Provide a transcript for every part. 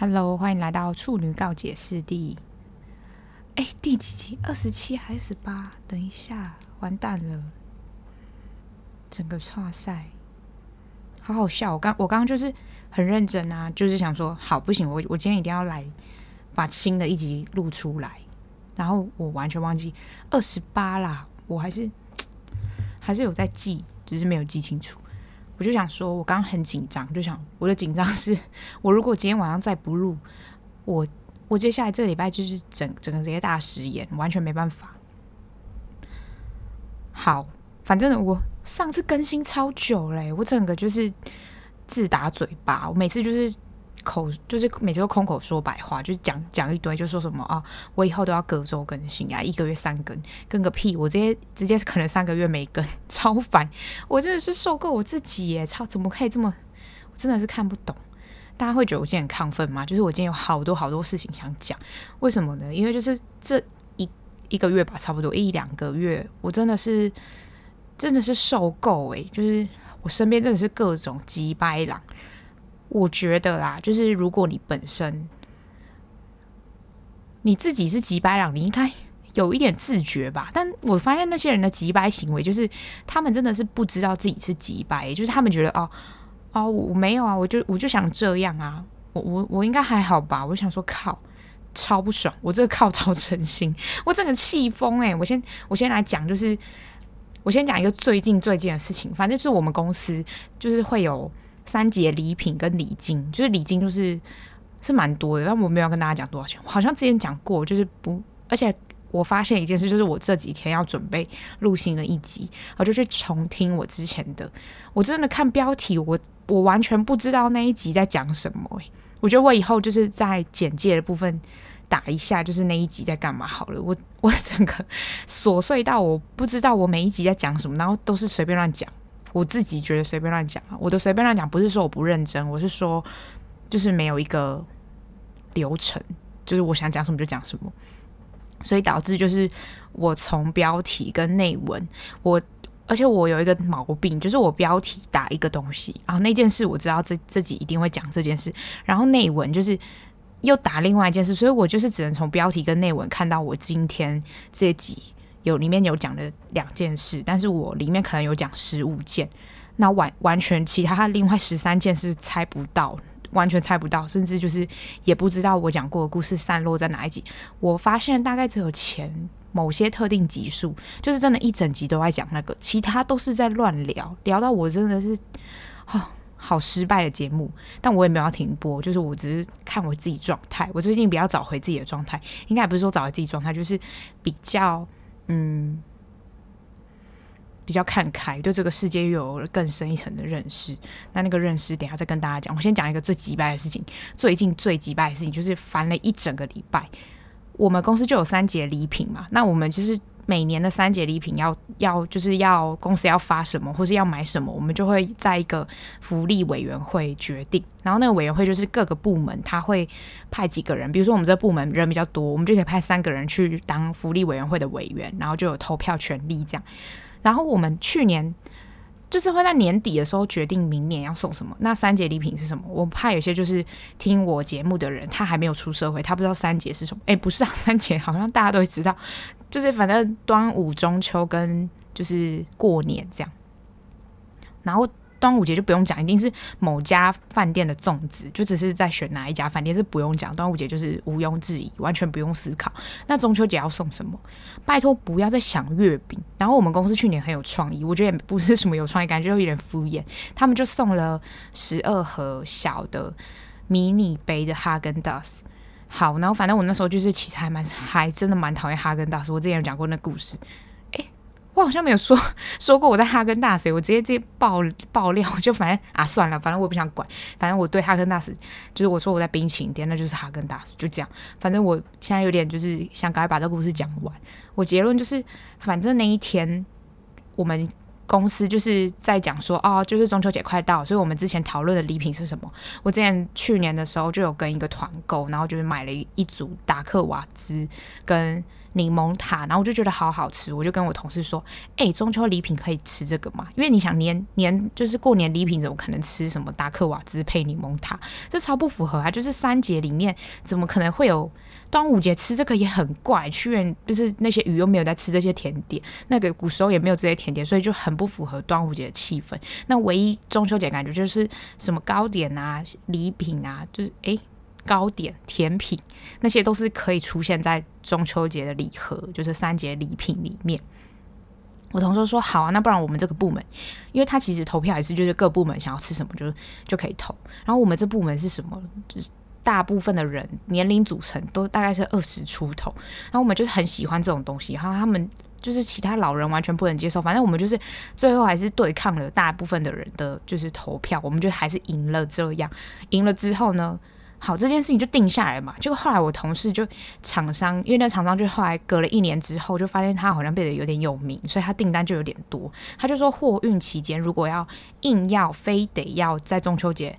Hello，欢迎来到处女告解室第，哎，第几集？二十七还是十八？等一下，完蛋了，整个剉赛，好好笑。我刚我刚刚就是很认真啊，就是想说，好不行，我我今天一定要来把新的一集录出来。然后我完全忘记二十八啦，我还是还是有在记，只是没有记清楚。我就想说，我刚刚很紧张，就想我的紧张是，我如果今天晚上再不录，我我接下来这礼拜就是整整个这些大食言，完全没办法。好，反正我上次更新超久嘞，我整个就是自打嘴巴，我每次就是。口就是每次都空口说白话，就是讲讲一堆，就说什么啊，我以后都要隔周更新啊，一个月三更，更个屁！我直接直接可能三个月没更，超烦！我真的是受够我自己耶，操，怎么可以这么？我真的是看不懂。大家会觉得我今天很亢奋吗？就是我今天有好多好多事情想讲，为什么呢？因为就是这一一个月吧，差不多一两个月，我真的是真的是受够诶，就是我身边真的是各种急掰狼。我觉得啦，就是如果你本身你自己是机掰郎，你应该有一点自觉吧。但我发现那些人的机掰行为，就是他们真的是不知道自己是机掰，就是他们觉得哦哦，我没有啊，我就我就想这样啊，我我我应该还好吧。我想说靠，超不爽，我这个靠超诚心，我整个气疯诶，我先我先来讲，就是我先讲一个最近最近的事情，反正就是我们公司就是会有。三节礼品跟礼金，就是礼金就是是蛮多的，但我没有跟大家讲多少钱。好像之前讲过，就是不，而且我发现一件事，就是我这几天要准备录新的一集，我就去重听我之前的。我真的看标题，我我完全不知道那一集在讲什么。欸，我觉得我以后就是在简介的部分打一下，就是那一集在干嘛好了。我我整个琐碎到我不知道我每一集在讲什么，然后都是随便乱讲。我自己觉得随便乱讲啊，我的随便乱讲不是说我不认真，我是说就是没有一个流程，就是我想讲什么就讲什么，所以导致就是我从标题跟内文，我而且我有一个毛病，就是我标题打一个东西，然后那件事我知道这自己一定会讲这件事，然后内文就是又打另外一件事，所以我就是只能从标题跟内文看到我今天这集。有里面有讲的两件事，但是我里面可能有讲十五件，那完完全其他另外十三件是猜不到，完全猜不到，甚至就是也不知道我讲过的故事散落在哪一集。我发现大概只有前某些特定集数，就是真的一整集都在讲那个，其他都是在乱聊，聊到我真的是哦，好失败的节目。但我也没有要停播，就是我只是看我自己状态。我最近比较找回自己的状态，应该也不是说找回自己状态，就是比较。嗯，比较看开，对这个世界又有了更深一层的认识。那那个认识，等下再跟大家讲。我先讲一个最急败的事情，最近最急败的事情就是烦了一整个礼拜。我们公司就有三节礼品嘛，那我们就是。每年的三节礼品要要就是要公司要发什么或是要买什么，我们就会在一个福利委员会决定。然后那个委员会就是各个部门他会派几个人，比如说我们这部门人比较多，我们就可以派三个人去当福利委员会的委员，然后就有投票权利这样。然后我们去年。就是会在年底的时候决定明年要送什么。那三节礼品是什么？我怕有些就是听我节目的人，他还没有出社会，他不知道三节是什么。诶，不是啊，三节好像大家都会知道，就是反正端午、中秋跟就是过年这样。然后。端午节就不用讲，一定是某家饭店的粽子，就只是在选哪一家饭店是不用讲。端午节就是毋庸置疑，完全不用思考。那中秋节要送什么？拜托不要再想月饼。然后我们公司去年很有创意，我觉得也不是什么有创意，感觉有点敷衍。他们就送了十二盒小的迷你杯的哈根达斯。好，然后反正我那时候就是其实还蛮还真的蛮讨厌哈根达斯。我之前有讲过那故事。我好像没有说 说过我在哈根达斯，我直接直接爆爆料，就反正啊算了，反正我不想管，反正我对哈根达斯就是我说我在冰淇淋店，那就是哈根达斯，就这样。反正我现在有点就是想赶快把这个故事讲完。我结论就是，反正那一天我们公司就是在讲说，哦，就是中秋节快到，所以我们之前讨论的礼品是什么？我之前去年的时候就有跟一个团购，然后就是买了一组达克瓦兹跟。柠檬塔，然后我就觉得好好吃，我就跟我同事说：“哎、中秋礼品可以吃这个吗？因为你想年年就是过年礼品，怎么可能吃什么达克瓦兹配柠檬塔？这超不符合啊！就是三节里面怎么可能会有端午节吃这个也很怪。屈原就是那些鱼又没有在吃这些甜点，那个古时候也没有这些甜点，所以就很不符合端午节的气氛。那唯一中秋节感觉就是什么糕点啊、礼品啊，就是哎。糕点、甜品那些都是可以出现在中秋节的礼盒，就是三节礼品里面。我同事说好啊，那不然我们这个部门，因为他其实投票也是就是各部门想要吃什么就就可以投。然后我们这部门是什么？就是大部分的人年龄组成都大概是二十出头，然后我们就是很喜欢这种东西，然后他们就是其他老人完全不能接受。反正我们就是最后还是对抗了大部分的人的就是投票，我们就还是赢了。这样赢了之后呢？好，这件事情就定下来嘛。就后来我同事就厂商，因为那厂商就后来隔了一年之后，就发现他好像变得有点有名，所以他订单就有点多。他就说货运期间如果要硬要非得要在中秋节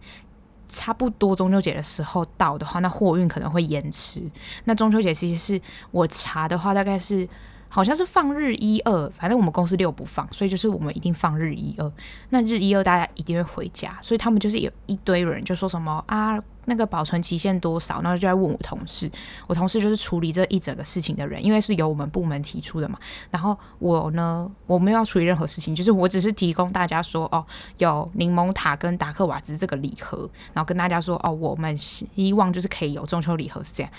差不多中秋节的时候到的话，那货运可能会延迟。那中秋节其实是我查的话，大概是。好像是放日一二，反正我们公司六不放，所以就是我们一定放日一二。那日一二大家一定会回家，所以他们就是有一堆人就说什么啊，那个保存期限多少，然后就在问我同事。我同事就是处理这一整个事情的人，因为是由我们部门提出的嘛。然后我呢，我没有要处理任何事情，就是我只是提供大家说哦，有柠檬塔跟达克瓦兹这个礼盒，然后跟大家说哦，我们希望就是可以有中秋礼盒是这样。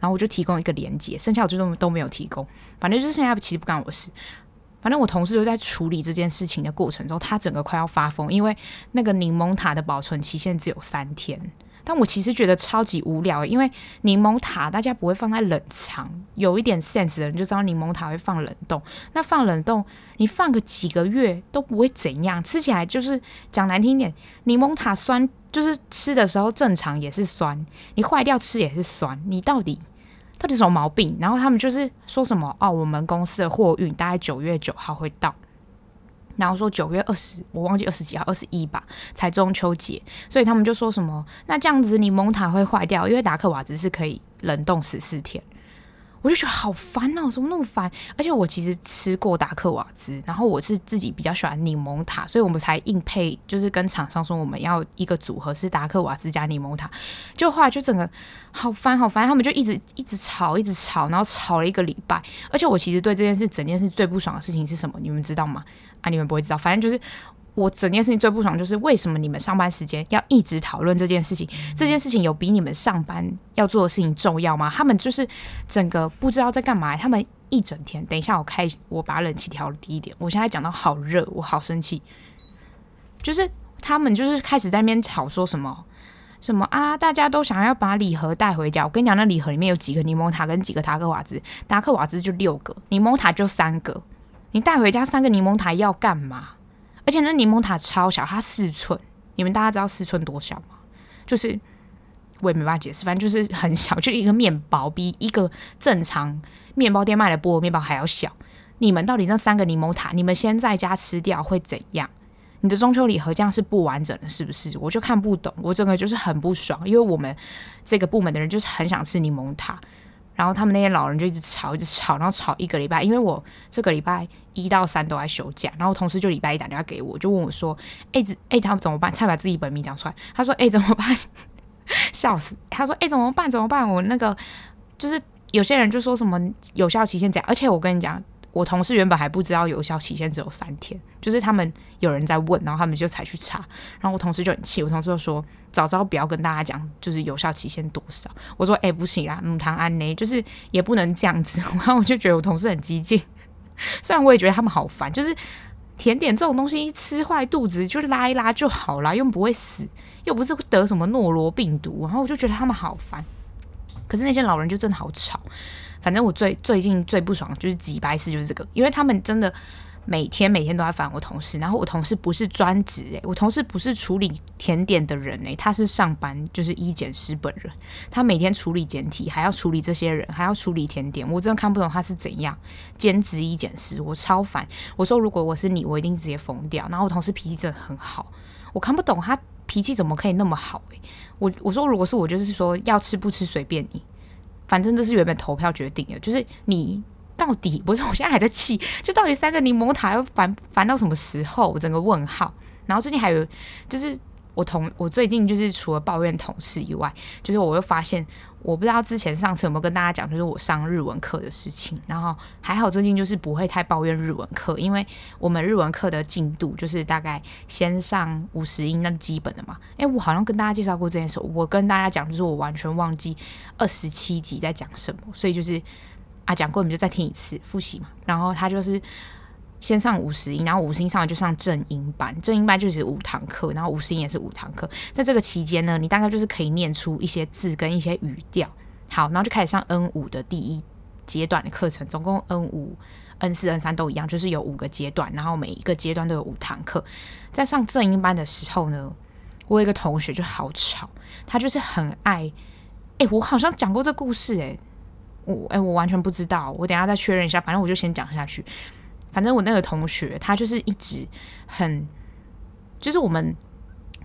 然后我就提供一个连接，剩下我就都都没有提供。反正就是剩下其实不干我事。反正我同事就在处理这件事情的过程中，他整个快要发疯，因为那个柠檬塔的保存期限只有三天。但我其实觉得超级无聊，因为柠檬塔大家不会放在冷藏，有一点 sense 的人就知道柠檬塔会放冷冻。那放冷冻，你放个几个月都不会怎样，吃起来就是讲难听点，柠檬塔酸。就是吃的时候正常也是酸，你坏掉吃也是酸，你到底到底什么毛病？然后他们就是说什么哦，我们公司的货运大概九月九号会到，然后说九月二十，我忘记二十几号，二十一吧，才中秋节，所以他们就说什么，那这样子柠檬塔会坏掉，因为达克瓦兹是可以冷冻十四天。我就觉得好烦哦，怎么那么烦？而且我其实吃过达克瓦兹，然后我是自己比较喜欢柠檬塔，所以我们才硬配，就是跟厂商说我们要一个组合是达克瓦兹加柠檬塔。就后来就整个好烦好烦，他们就一直一直吵，一直吵，然后吵了一个礼拜。而且我其实对这件事，整件事最不爽的事情是什么？你们知道吗？啊，你们不会知道，反正就是。我整件事情最不爽就是为什么你们上班时间要一直讨论这件事情？这件事情有比你们上班要做的事情重要吗？他们就是整个不知道在干嘛。他们一整天，等一下我开，我把冷气调低一点。我现在讲到好热，我好生气。就是他们就是开始在那边吵，说什么什么啊？大家都想要把礼盒带回家。我跟你讲，那礼盒里面有几个柠檬塔跟几个达克瓦兹，达克瓦兹就六个，柠檬塔就三个。你带回家三个柠檬塔要干嘛？而且那柠檬塔超小，它四寸。你们大家知道四寸多小吗？就是我也没办法解释，反正就是很小，就一个面包比一个正常面包店卖的菠萝面包还要小。你们到底那三个柠檬塔，你们先在家吃掉会怎样？你的中秋礼盒这样是不完整的，是不是？我就看不懂，我整个就是很不爽，因为我们这个部门的人就是很想吃柠檬塔。然后他们那些老人就一直吵，一直吵，然后吵一个礼拜。因为我这个礼拜一到三都在休假，然后同事就礼拜一打电话给我，就问我说：“哎，这哎，他们怎么办？”才把自己本名讲出来。他说：“哎，怎么办？”笑死。他说：“哎，怎么办？怎么办？我那个就是有些人就说什么有效期限这样，而且我跟你讲。”我同事原本还不知道有效期限只有三天，就是他们有人在问，然后他们就才去查，然后我同事就很气，我同事就说早知道不要跟大家讲，就是有效期限多少。我说哎、不行啦，母糖安呢，就是也不能这样子。然后我就觉得我同事很激进，虽然我也觉得他们好烦，就是甜点这种东西一吃坏肚子就拉一拉就好啦，又不会死，又不是得什么诺罗病毒。然后我就觉得他们好烦，可是那些老人就真的好吵。反正我最最近最不爽就是机掰事，就是这个，因为他们真的每天每天都在烦我同事，然后我同事不是专职诶，我同事不是处理甜点的人诶，他是上班就是医检师本人，他每天处理简体，还要处理这些人，还要处理甜点，我真的看不懂他是怎样兼职医检师，我超烦。我说如果我是你，我一定直接疯掉。然后我同事脾气真的很好，我看不懂他脾气怎么可以那么好诶。我我说如果是我，就是说要吃不吃随便你。反正这是原本投票决定的，就是你到底不是，我现在还在气，就到底三个柠檬塔要烦烦到什么时候？我整个问号。然后最近还有就是。我同我最近就是除了抱怨同事以外，就是我又发现，我不知道之前上次有没有跟大家讲，就是我上日文课的事情。然后还好最近就是不会太抱怨日文课，因为我们日文课的进度就是大概先上五十音，那基本的嘛。诶，我好像跟大家介绍过这件事，我跟大家讲就是我完全忘记二十七集在讲什么，所以就是啊讲过你们就再听一次复习嘛。然后他就是。先上五十音，然后五十音上完就上正音班，正音班就是五堂课，然后五十音也是五堂课。在这个期间呢，你大概就是可以念出一些字跟一些语调。好，然后就开始上 N 五的第一阶段的课程，总共 N 五、N 四、N 三都一样，就是有五个阶段，然后每一个阶段都有五堂课。在上正音班的时候呢，我有一个同学就好吵，他就是很爱，哎，我好像讲过这故事，哎，我哎，我完全不知道，我等下再确认一下，反正我就先讲下去。反正我那个同学，他就是一直很，就是我们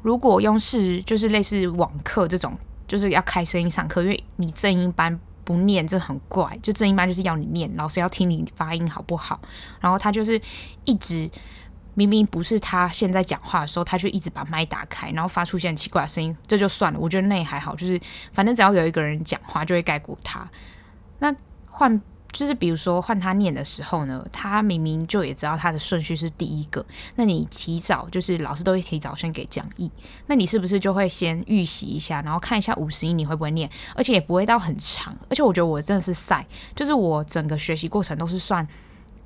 如果用是就是类似网课这种，就是要开声音上课，因为你正音班不念，这很怪。就正音班就是要你念，老师要听你发音好不好。然后他就是一直明明不是他现在讲话的时候，他就一直把麦打开，然后发出现奇怪的声音，这就算了。我觉得那也还好，就是反正只要有一个人讲话，就会盖过他。那换。就是比如说换他念的时候呢，他明明就也知道他的顺序是第一个，那你提早就是老师都会提早先给讲义，那你是不是就会先预习一下，然后看一下五十音你会不会念，而且也不会到很长，而且我觉得我真的是赛，就是我整个学习过程都是算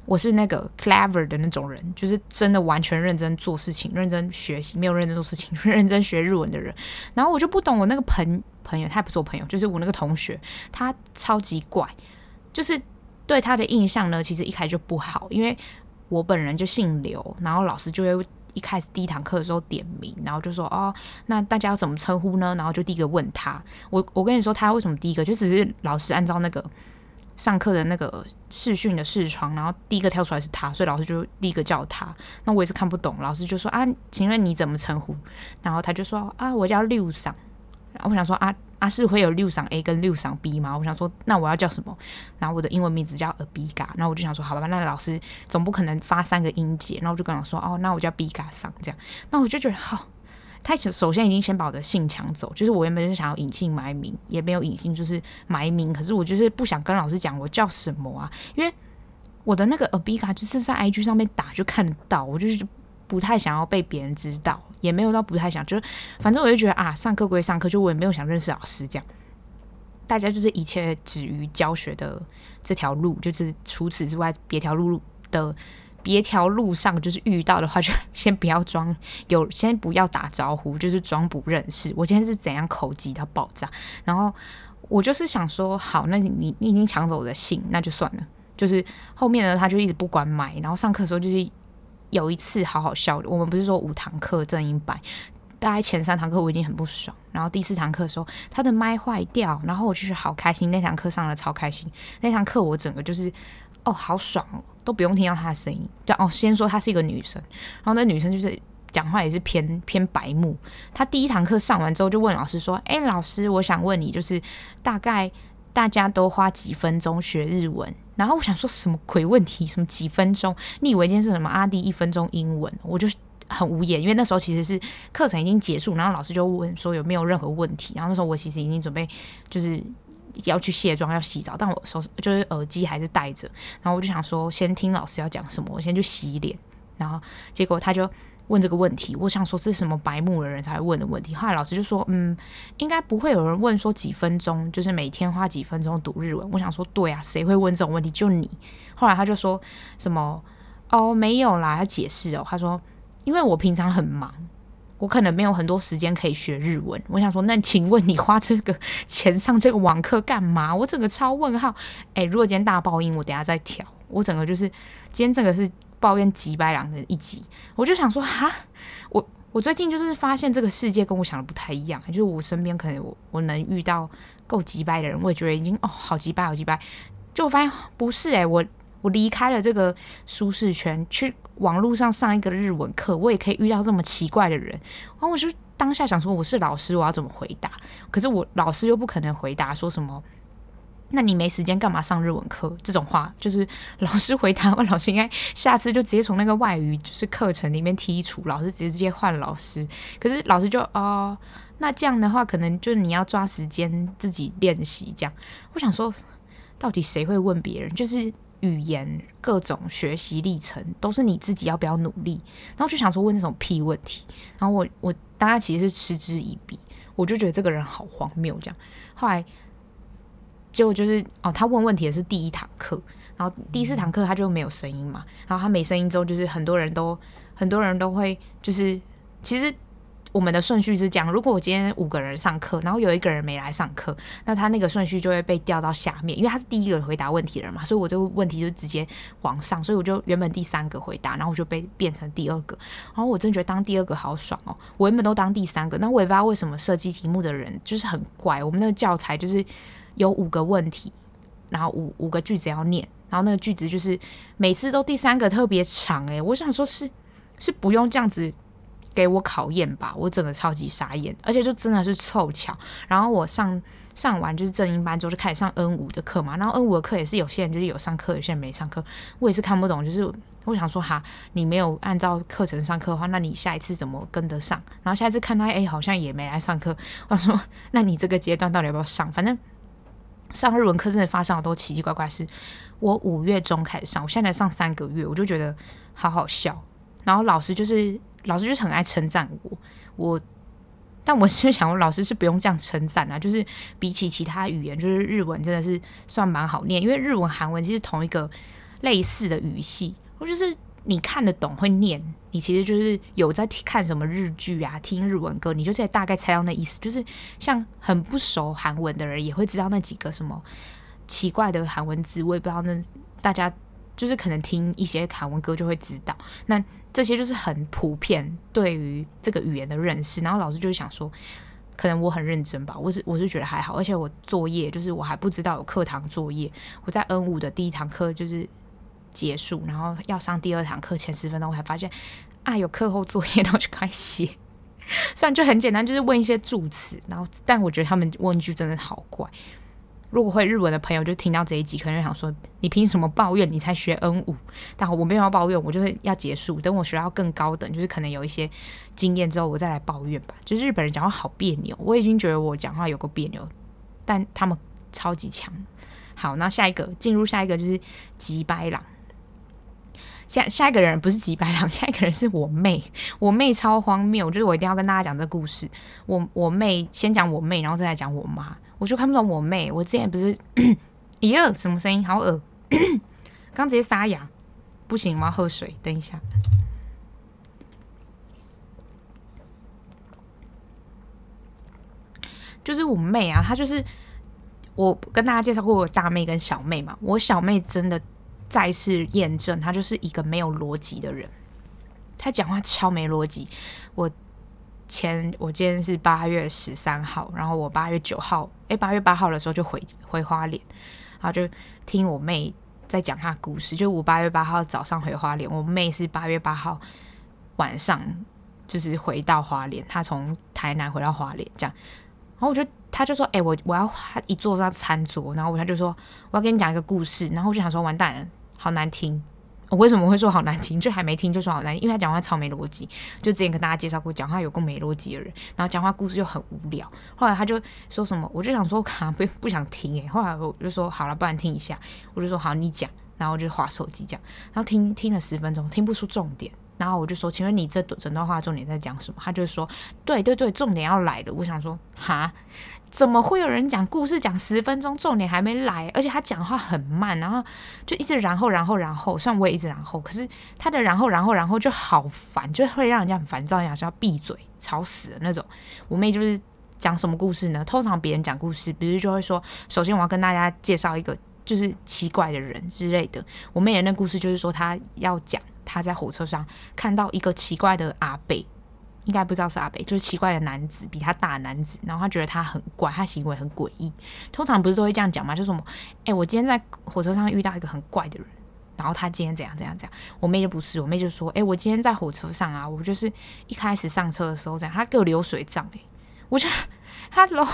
我是那个 clever 的那种人，就是真的完全认真做事情，认真学习，没有认真做事情，认真学日文的人。然后我就不懂我那个朋朋友，他也不是我朋友，就是我那个同学，他超级怪，就是。对他的印象呢，其实一开始就不好，因为我本人就姓刘，然后老师就会一开始第一堂课的时候点名，然后就说哦，那大家要怎么称呼呢？然后就第一个问他，我我跟你说他为什么第一个，就只是老师按照那个上课的那个视讯的视窗，然后第一个跳出来是他，所以老师就第一个叫他。那我也是看不懂，老师就说啊，请问你怎么称呼？然后他就说啊，我叫六桑。然后我想说啊。啊，是会有六嗓 A 跟六嗓 B 吗？我想说，那我要叫什么？然后我的英文名字叫 Abiga，然后我就想说，好吧，那老师总不可能发三个音节，然后我就跟他说，哦，那我叫 Biga 桑这样。那我就觉得，好、他首先已经先把我的姓抢走，就是我原本是想要隐姓埋名，也没有隐姓，就是埋名。可是我就是不想跟老师讲我叫什么啊，因为我的那个 Abiga 就是在 IG 上面打就看得到，我就是。不太想要被别人知道，也没有到不太想，就是反正我就觉得啊，上课归上课，就我也没有想认识老师这样。大家就是一切止于教学的这条路，就是除此之外别条路的别条路上，就是遇到的话，就先不要装有，先不要打招呼，就是装不认识。我今天是怎样口急到爆炸？然后我就是想说，好，那你你已经抢走我的信，那就算了。就是后面呢，他就一直不关麦，然后上课的时候就是。有一次好好笑的，我们不是说五堂课正音班，大概前三堂课我已经很不爽，然后第四堂课的时候他的麦坏掉，然后我就是好开心，那堂课上了超开心，那堂课我整个就是哦好爽哦，都不用听到他的声音，对哦，先说她是一个女生，然后那女生就是讲话也是偏偏白目，她第一堂课上完之后就问老师说，哎老师，我想问你就是大概大家都花几分钟学日文？然后我想说什么鬼问题？什么几分钟？你以为今天是什么阿弟一分钟英文？我就很无言，因为那时候其实是课程已经结束，然后老师就问说有没有任何问题。然后那时候我其实已经准备就是要去卸妆要洗澡，但我手就是耳机还是戴着。然后我就想说先听老师要讲什么，我先去洗脸。然后结果他就。问这个问题，我想说这是什么白目的人才会问的问题。后来老师就说，嗯，应该不会有人问说几分钟，就是每天花几分钟读日文。我想说，对啊，谁会问这种问题？就你。后来他就说什么，哦，没有啦，他解释哦，他说，因为我平常很忙，我可能没有很多时间可以学日文。我想说，那请问你花这个钱上这个网课干嘛？我整个超问号。诶，如果今天大爆音，我等下再调。我整个就是今天这个是。抱怨几百两的一集，我就想说哈，我我最近就是发现这个世界跟我想的不太一样，就是我身边可能我我能遇到够几百的人，我也觉得已经哦好几百好几百，就我发现不是诶、我我离开了这个舒适圈，去网络上上一个日文课，我也可以遇到这么奇怪的人，然后我就当下想说我是老师，我要怎么回答？可是我老师又不可能回答说什么。那你没时间干嘛上日文课？这种话就是老师回答，我老师应该下次就直接从那个外语就是课程里面剔除，老师直接直接换老师。可是老师就哦，那这样的话，可能就是你要抓时间自己练习这样。我想说，到底谁会问别人？就是语言各种学习历程都是你自己要不要努力？然后就想说问这种屁问题。然后我我当然其实是嗤之以鼻，我就觉得这个人好荒谬这样。后来。结果就是哦，他问问题的是第一堂课，然后第四堂课他就没有声音嘛，然后他没声音之后，就是很多人都很多人都会就是其实我们的顺序是这样，如果我今天五个人上课，然后有一个人没来上课，那他那个顺序就会被调到下面，因为他是第一个回答问题的人嘛，所以我就问题就直接往上，所以我就原本第三个回答，然后我就被变成第二个，然后我真觉得当第二个好爽哦，我原本都当第三个，那我也不知道为什么设计题目的人就是很怪，我们那个教材就是。有五个问题，然后五五个句子要念，然后那个句子就是每次都第三个特别长诶，我想说是是不用这样子给我考验吧，我整个超级傻眼，而且就真的是凑巧，然后我上上完就是正音班之后就开始上 N 五的课嘛，然后 N 五的课也是有些人就是有上课，有些人没上课，我也是看不懂，就是我想说哈，你没有按照课程上课的话，那你下一次怎么跟得上？然后下一次看他诶，好像也没来上课，我说那你这个阶段到底要不要上？反正。上日文课真的发生好多奇奇怪怪事。我五月中开始上，我现在上三个月，我就觉得好好笑。然后老师就是老师就是很爱称赞我，我但我是想，我老师是不用这样称赞啊。就是比起其他语言，就是日文真的是算蛮好念，因为日文、韩文其实同一个类似的语系，我就是。你看得懂会念，你其实就是有在看什么日剧啊，听日文歌，你就可以大概猜到那意思。就是像很不熟韩文的人也会知道那几个什么奇怪的韩文字，我也不知道。那大家就是可能听一些韩文歌就会知道。那这些就是很普遍对于这个语言的认识。然后老师就想说，可能我很认真吧，我是我是觉得还好。而且我作业就是我还不知道有课堂作业，我在 N 五的第一堂课就是。结束，然后要上第二堂课前十分钟，我才发现啊，有课后作业，然后就开始写。虽然就很简单，就是问一些助词，然后但我觉得他们问句真的好怪。如果会日文的朋友就听到这一集，可能就想说：你凭什么抱怨？你才学 N 五？但我没有要抱怨，我就是要结束。等我学到更高等，就是可能有一些经验之后，我再来抱怨吧。就是日本人讲话好别扭，我已经觉得我讲话有个别扭，但他们超级强。好，那下一个进入下一个就是吉白狼。下下一个人不是吉白狼，下一个人是我妹。我妹超荒谬，就是我一定要跟大家讲这故事。我我妹先讲我妹，然后再来讲我妈。我就看不懂我妹。我之前不是，咦，什么声音？好恶！刚直接沙哑，不行，我要喝水。等一下，就是我妹啊，她就是我跟大家介绍过我大妹跟小妹嘛。我小妹真的。再次验证，他就是一个没有逻辑的人。他讲话超没逻辑。我前我今天是八月十三号，然后我八月九号，诶，八月八号的时候就回回花莲，然后就听我妹在讲她故事。就我八月八号早上回花莲，我妹是八月八号晚上就是回到花莲，她从台南回到花莲这样。然后我就，他就说，诶，我我要一坐上餐桌，然后他就说，我要跟你讲一个故事，然后我就想说，完蛋了。好难听，我为什么会说好难听？就还没听就说好难听，因为他讲话超没逻辑。就之前跟大家介绍过，讲话有个没逻辑的人，然后讲话故事又很无聊。后来他就说什么，我就想说，卡不不想听诶。后来我就说好了，不然听一下。我就说好，你讲。然后我就划手机讲，然后听听了十分钟，听不出重点。然后我就说，请问你这整段话重点在讲什么？他就说，对对对，重点要来了。我想说，哈。怎么会有人讲故事讲十分钟，重点还没来？而且他讲话很慢，然后就一直然后然后然后，虽然我也一直然后，可是他的然后然后然后就好烦，就会让人家很烦躁，想是要闭嘴，吵死了那种。我妹就是讲什么故事呢？通常别人讲故事，比如就会说，首先我要跟大家介绍一个就是奇怪的人之类的。我妹的那故事就是说，她要讲她在火车上看到一个奇怪的阿伯。应该不知道是阿北，就是奇怪的男子，比他大男子，然后他觉得他很怪，他行为很诡异。通常不是都会这样讲吗？就什么，哎，我今天在火车上遇到一个很怪的人，然后他今天怎样怎样怎样。我妹就不是，我妹就说，哎，我今天在火车上啊，我就是一开始上车的时候这样，他给我流水账，哎，我就，Hello，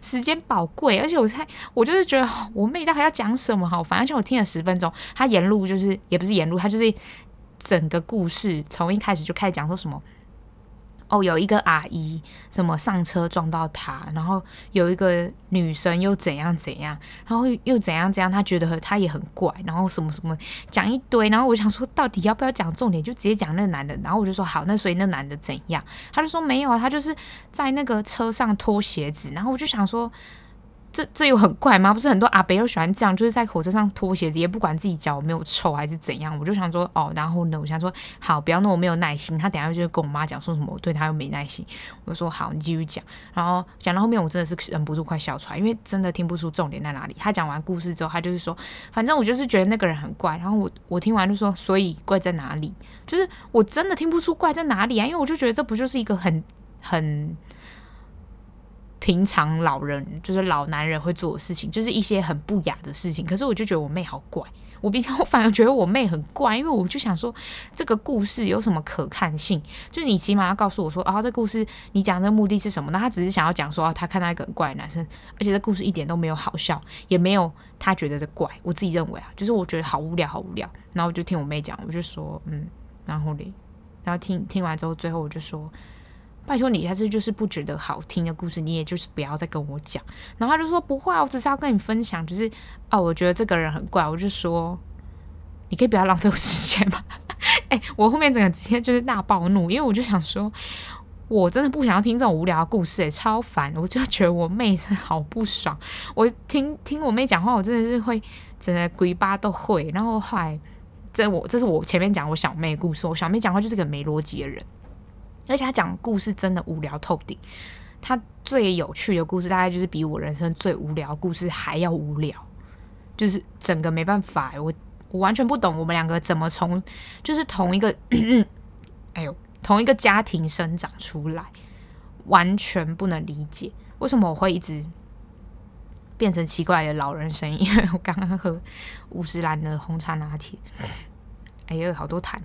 时间宝贵，而且我猜，我就是觉得我妹到底要讲什么好烦，而且我听了十分钟，她沿路就是也不是沿路，她就是整个故事从一开始就开始讲说什么。哦，有一个阿姨什么上车撞到他，然后有一个女生又怎样怎样，然后又怎样怎样，他觉得他也很怪，然后什么什么讲一堆，然后我想说到底要不要讲重点，就直接讲那男的，然后我就说好，那所以那男的怎样？他就说没有啊，他就是在那个车上脱鞋子，然后我就想说。这这有很怪吗？不是很多阿伯都喜欢这样，就是在火车上脱鞋子，也不管自己脚没有臭还是怎样。我就想说，哦，然后呢，我想说，好，不要那我没有耐心。他等下就跟我妈讲说什么，我对他又没耐心。我就说好，你继续讲。然后讲到后面，我真的是忍不住快笑出来，因为真的听不出重点在哪里。他讲完故事之后，他就是说，反正我就是觉得那个人很怪。然后我我听完就说，所以怪在哪里？就是我真的听不出怪在哪里啊，因为我就觉得这不就是一个很很。平常老人就是老男人会做的事情，就是一些很不雅的事情。可是我就觉得我妹好怪，我比较我反而觉得我妹很怪，因为我就想说这个故事有什么可看性？就是你起码要告诉我说啊，这故事你讲的目的是什么？那他只是想要讲说啊，他看到一个很怪的男生，而且这故事一点都没有好笑，也没有他觉得的怪。我自己认为啊，就是我觉得好无聊，好无聊。然后我就听我妹讲，我就说嗯，然后嘞，然后听听完之后，最后我就说。拜托你，下次就是不觉得好听的故事，你也就是不要再跟我讲。然后他就说不会，我只是要跟你分享，就是哦，我觉得这个人很怪。我就说，你可以不要浪费我时间吗？哎，我后面整个直接就是大暴怒，因为我就想说，我真的不想要听这种无聊的故事，哎，超烦。我就觉得我妹是好不爽。我听听我妹讲话，我真的是会整个鬼巴都会。然后后来，这我这是我前面讲我小妹的故事，我小妹讲话就是个没逻辑的人。而且他讲故事真的无聊透顶，他最有趣的故事大概就是比我人生最无聊故事还要无聊，就是整个没办法，我我完全不懂我们两个怎么从就是同一个，哎呦，同一个家庭生长出来，完全不能理解为什么我会一直变成奇怪的老人声音，因 为我刚刚喝五十岚的红茶拿铁，哎呦，好多痰。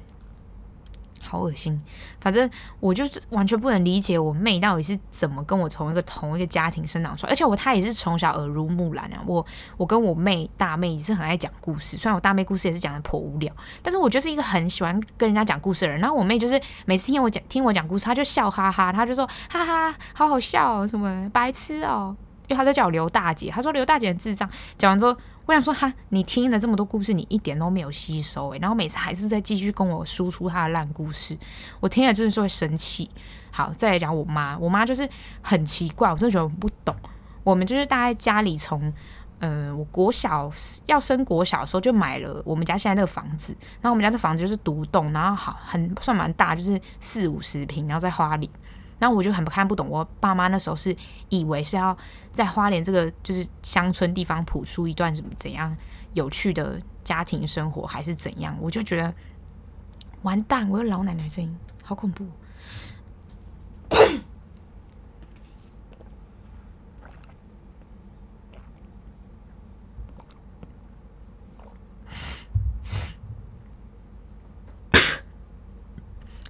好恶心，反正我就是完全不能理解我妹到底是怎么跟我从一个同一个家庭生长出来，而且我她也是从小耳濡目染啊。我我跟我妹大妹也是很爱讲故事，虽然我大妹故事也是讲的颇无聊，但是我就是一个很喜欢跟人家讲故事的人。然后我妹就是每次听我讲听我讲故事，她就笑哈哈，她就说哈哈，好好笑，什么白痴哦，因为她在叫我刘大姐，她说刘大姐很智障。讲完之后。我想说哈，你听了这么多故事，你一点都没有吸收诶，然后每次还是在继续跟我输出他的烂故事，我听了真的是会生气。好，再来讲我妈，我妈就是很奇怪，我真的觉得我不懂。我们就是大概家里从，嗯、呃，我国小要升国小的时候就买了我们家现在那个房子，然后我们家的房子就是独栋，然后好很算蛮大，就是四五十平，然后在花莲。然后我就很不看不懂，我爸妈那时候是以为是要在花莲这个就是乡村地方谱出一段怎么怎样有趣的家庭生活，还是怎样？我就觉得完蛋，我有老奶奶声音，好恐怖。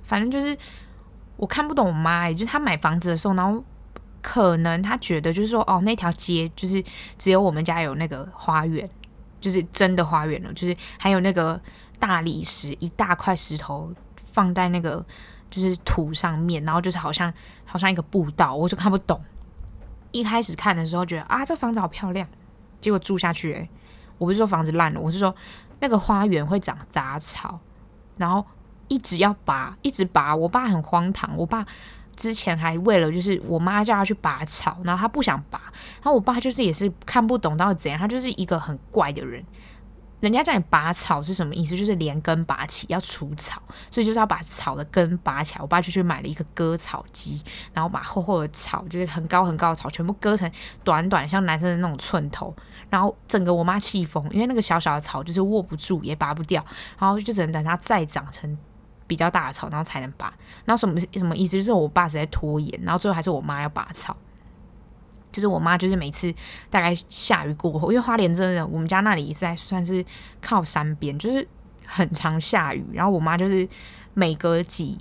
反正就是。我看不懂我妈，也就是她买房子的时候，然后可能她觉得就是说，哦，那条街就是只有我们家有那个花园，就是真的花园了，就是还有那个大理石，一大块石头放在那个就是土上面，然后就是好像好像一个步道，我就看不懂。一开始看的时候觉得啊，这房子好漂亮，结果住下去，欸，我不是说房子烂了，我是说那个花园会长杂草，然后。一直要拔，一直拔。我爸很荒唐，我爸之前还为了就是我妈叫他去拔草，然后他不想拔，然后我爸就是也是看不懂到底怎样，他就是一个很怪的人。人家叫你拔草是什么意思？就是连根拔起要除草，所以就是要把草的根拔起来。我爸就去买了一个割草机，然后把厚厚的草，就是很高很高的草，全部割成短短像男生的那种寸头，然后整个我妈气疯，因为那个小小的草就是握不住也拔不掉，然后就只能等它再长成。比较大的草，然后才能拔。然后什么什么意思？就是我爸是在拖延，然后最后还是我妈要拔草。就是我妈，就是每次大概下雨过后，因为花莲真的，我们家那里是在算是靠山边，就是很常下雨。然后我妈就是每隔几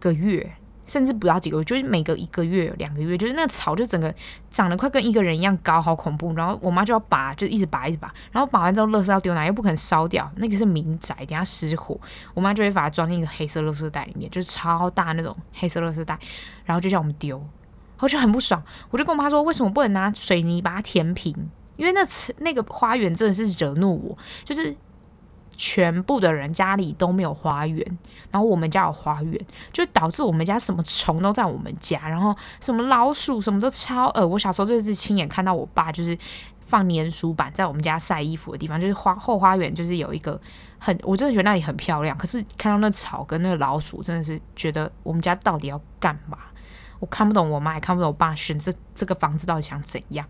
个月，甚至不要几个月，就是每隔一个月、两个月，就是那个草就整个长得快跟一个人一样高，好恐怖。然后我妈就要拔，就一直拔，一直拔。然后拔完之后，垃圾要丢哪？又不肯烧掉，那个是民宅，等下失火，我妈就会把它装进一个黑色垃圾袋里面，就是超大那种黑色垃圾袋，然后就叫我们丢。我就很不爽，我就跟我妈说，为什么不能拿水泥把它填平？因为那次那个花园真的是惹怒我，就是。全部的人家里都没有花园，然后我们家有花园，就导致我们家什么虫都在我们家，然后什么老鼠什么都超恶。我小时候就是亲眼看到我爸就是放粘鼠板在我们家晒衣服的地方，就是花后花园，就是有一个很，我真的觉得那里很漂亮。可是看到那草跟那个老鼠，真的是觉得我们家到底要干嘛？我看不懂，我妈也看不懂我爸选这这个房子到底想怎样。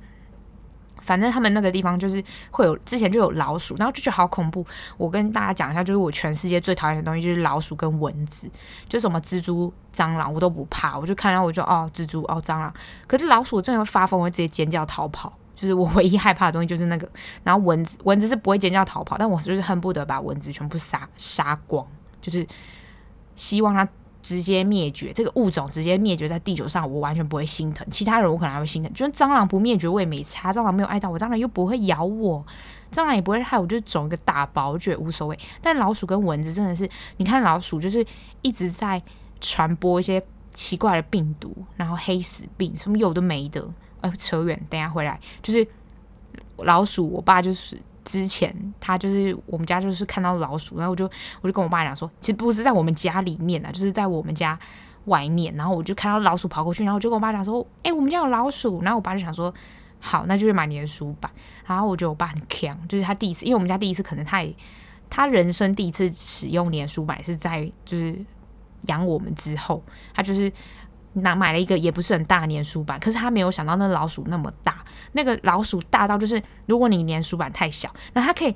反正他们那个地方就是会有，之前就有老鼠，然后就觉得好恐怖。我跟大家讲一下，就是我全世界最讨厌的东西就是老鼠跟蚊子，就什么蜘蛛、蟑螂我都不怕，我就看到我就哦蜘蛛哦蟑螂，可是老鼠我真的会发疯，我会直接尖叫逃跑。就是我唯一害怕的东西就是那个，然后蚊子蚊子是不会尖叫逃跑，但我就是恨不得把蚊子全部杀杀光，就是希望它。直接灭绝，这个物种直接灭绝在地球上，我完全不会心疼。其他人我可能还会心疼，就是蟑螂不灭绝我也没差，蟑螂没有碍到我，蟑螂又不会咬我，蟑螂也不会害我，就肿一个大包，我觉得无所谓。但老鼠跟蚊子真的是，你看老鼠就是一直在传播一些奇怪的病毒，然后黑死病什么有的没的，哎，扯远，等下回来，就是老鼠，我爸就是。之前他就是我们家就是看到老鼠，然后我就我就跟我爸讲说，其实不是在我们家里面啊，就是在我们家外面。然后我就看到老鼠跑过去，然后我就跟我爸讲说，哎、我们家有老鼠。然后我爸就想说，好，那就去买粘鼠板。然后我觉得我爸很强，就是他第一次，因为我们家第一次可能他也他人生第一次使用粘鼠板是在就是养我们之后，他就是。拿买了一个也不是很大粘鼠板，可是他没有想到那老鼠那么大，那个老鼠大到就是如果你粘鼠板太小，那它可以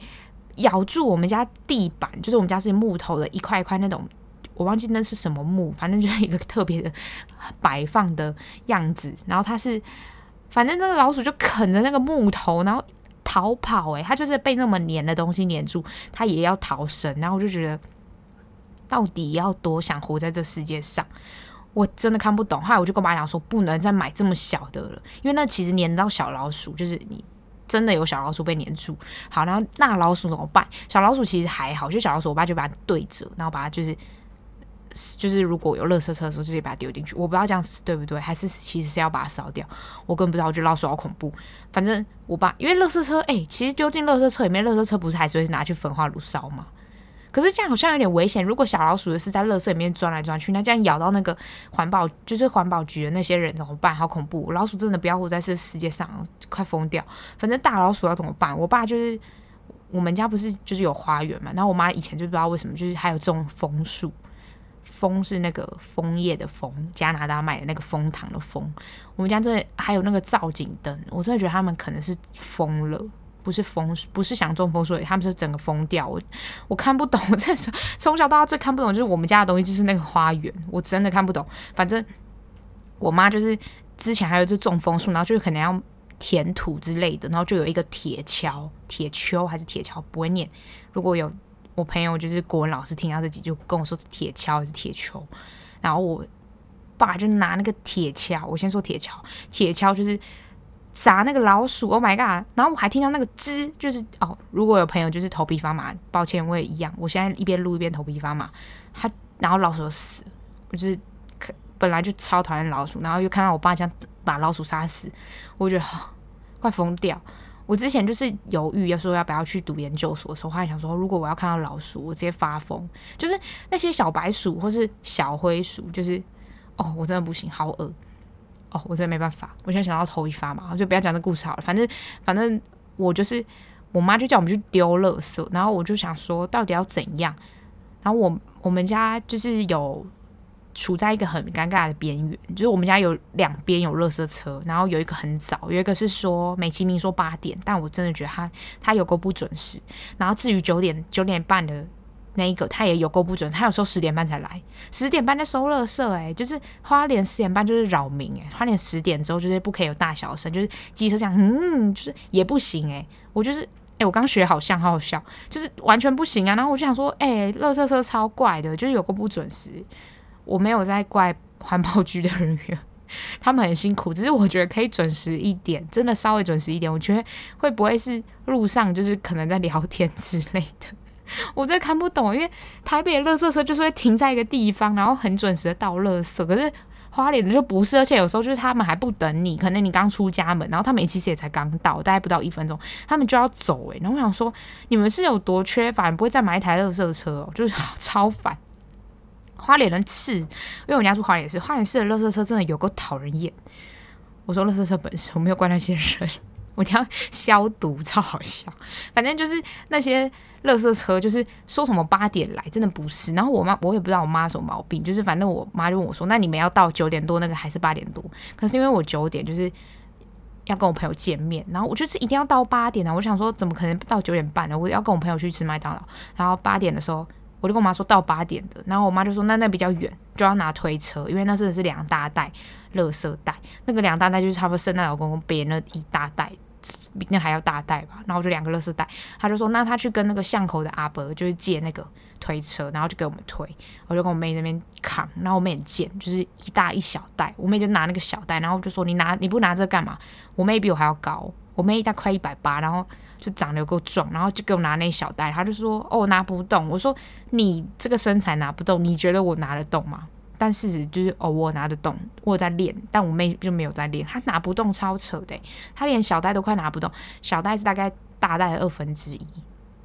咬住我们家地板，就是我们家是木头的一块一块那种，我忘记那是什么木，反正就是一个特别的摆放的样子。然后它是，反正那个老鼠就啃着那个木头，然后逃跑，欸，诶，它就是被那么粘的东西粘住，它也要逃生。然后我就觉得，到底要多想活在这世界上？我真的看不懂，后来我就跟我妈讲说，不能再买这么小的了，因为那其实粘到小老鼠，就是你真的有小老鼠被粘住。好，然后那老鼠怎么办？小老鼠其实还好，就小老鼠，我爸就把它对折，然后把它就是就是如果有垃圾车的时候，直接把它丢进去。我不知道这样子对不对，还是其实是要把它烧掉？我根本不知道，我觉得老鼠好恐怖。反正我爸因为垃圾车，哎、其实丢进垃圾车里面，垃圾车不是还是会拿去焚化炉烧吗？可是这样好像有点危险。如果小老鼠是在垃圾里面钻来钻去，那这样咬到那个环保，就是环保局的那些人怎么办？好恐怖！老鼠真的不要活在这世界上，快疯掉。反正大老鼠要怎么办？我爸就是我们家不是就是有花园嘛，然后我妈以前就不知道为什么就是还有种枫树，枫是那个枫叶的枫，加拿大买的那个枫糖的枫。我们家这还有那个造景灯，我真的觉得他们可能是疯了。不是疯，不是想中风，所以他们是整个疯掉。我我看不懂，我真是从小到大最看不懂就是我们家的东西，就是那个花园，我真的看不懂。反正我妈就是之前还有就种枫树，然后就是可能要填土之类的，然后就有一个铁锹，铁锹还是铁锹，不会念。如果有我朋友就是国文老师听到这集，就跟我说是铁锹还是铁锹。然后我爸就拿那个铁锹，我先说铁锹，铁锹就是。砸那个老鼠，Oh my god！然后我还听到那个吱，就是哦，如果有朋友就是头皮发麻，抱歉，我也一样。我现在一边录一边头皮发麻。他然后老鼠死，我就是本来就超讨厌老鼠，然后又看到我爸这样把老鼠杀死，我觉得、哦、快疯掉。我之前就是犹豫要说要不要去读研究所的时候，我还想说，如果我要看到老鼠，我直接发疯。就是那些小白鼠或是小灰鼠，就是哦，我真的不行，好恶。哦，我真的没办法，我现在想到头一发嘛，我就不要讲这故事好了。反正，反正我就是我妈就叫我们去丢垃圾，然后我就想说到底要怎样。然后我我们家就是有处在一个很尴尬的边缘，就是我们家有两边有垃圾车，然后有一个很早，有一个是说美其名说八点，但我真的觉得他他有够不准时。然后至于九点九点半的。那一个他也有够不准，他有时候十点半才来，十点半在收垃圾，诶，就是花莲十点半就是扰民，诶，花莲十点之后就是不可以有大小声，就是机车响，嗯，就是也不行，诶，我就是，诶，我刚学好像，好好笑，就是完全不行啊，然后我就想说，诶，垃圾车超怪的，就是有够不准时，我没有在怪环保局的人员，他们很辛苦。只是我觉得可以准时一点，真的稍微准时一点。我觉得会不会是路上就是可能在聊天之类的？我真的看不懂，因为台北的垃圾车就是会停在一个地方，然后很准时的倒垃圾。可是花莲的就不是，而且有时候就是他们还不等你，可能你刚出家门，然后他们其实也才刚到，大概不到一分钟，他们就要走诶、然后我想说，你们是有多缺乏，你不会再买一台垃圾车哦，就是 超烦。花莲人是，因为我家住花莲市，花莲市的垃圾车真的有够讨人厌。我说垃圾车本身，我没有怪那些人。我一定要消毒，超好笑。反正就是那些垃圾车，就是说什么八点来，真的不是。然后我妈，我也不知道我妈什么毛病，就是反正我妈就问我说：“那你们要到九点多那个，还是八点多？”可是因为我九点就是要跟我朋友见面，然后我就是一定要到八点啊。我想说，怎么可能到九点半呢？我要跟我朋友去吃麦当劳。然后八点的时候，我就跟我妈说到八点的，然后我妈就说：“那那比较远，就要拿推车，因为那真的是两大袋。”垃圾袋，那个两大袋就是差不多圣诞老公公背那一大袋，比那还要大袋吧。然后就两个垃圾袋，他就说，那他去跟那个巷口的阿伯就是借那个推车，然后就给我们推。我就跟我妹那边扛，然后我妹很贱，就是一大一小袋，我妹就拿那个小袋，然后就说你拿你不拿这干嘛？我妹比我还要高，我妹大概快一百八，然后就长得有够壮，然后就给我拿那一小袋，他就说哦拿不动。我说你这个身材拿不动，你觉得我拿得动吗？但事实就是，哦，我拿得动，我在练，但我妹就没有在练，她拿不动，超扯的，她连小袋都快拿不动，小袋是大概大袋的二分之一，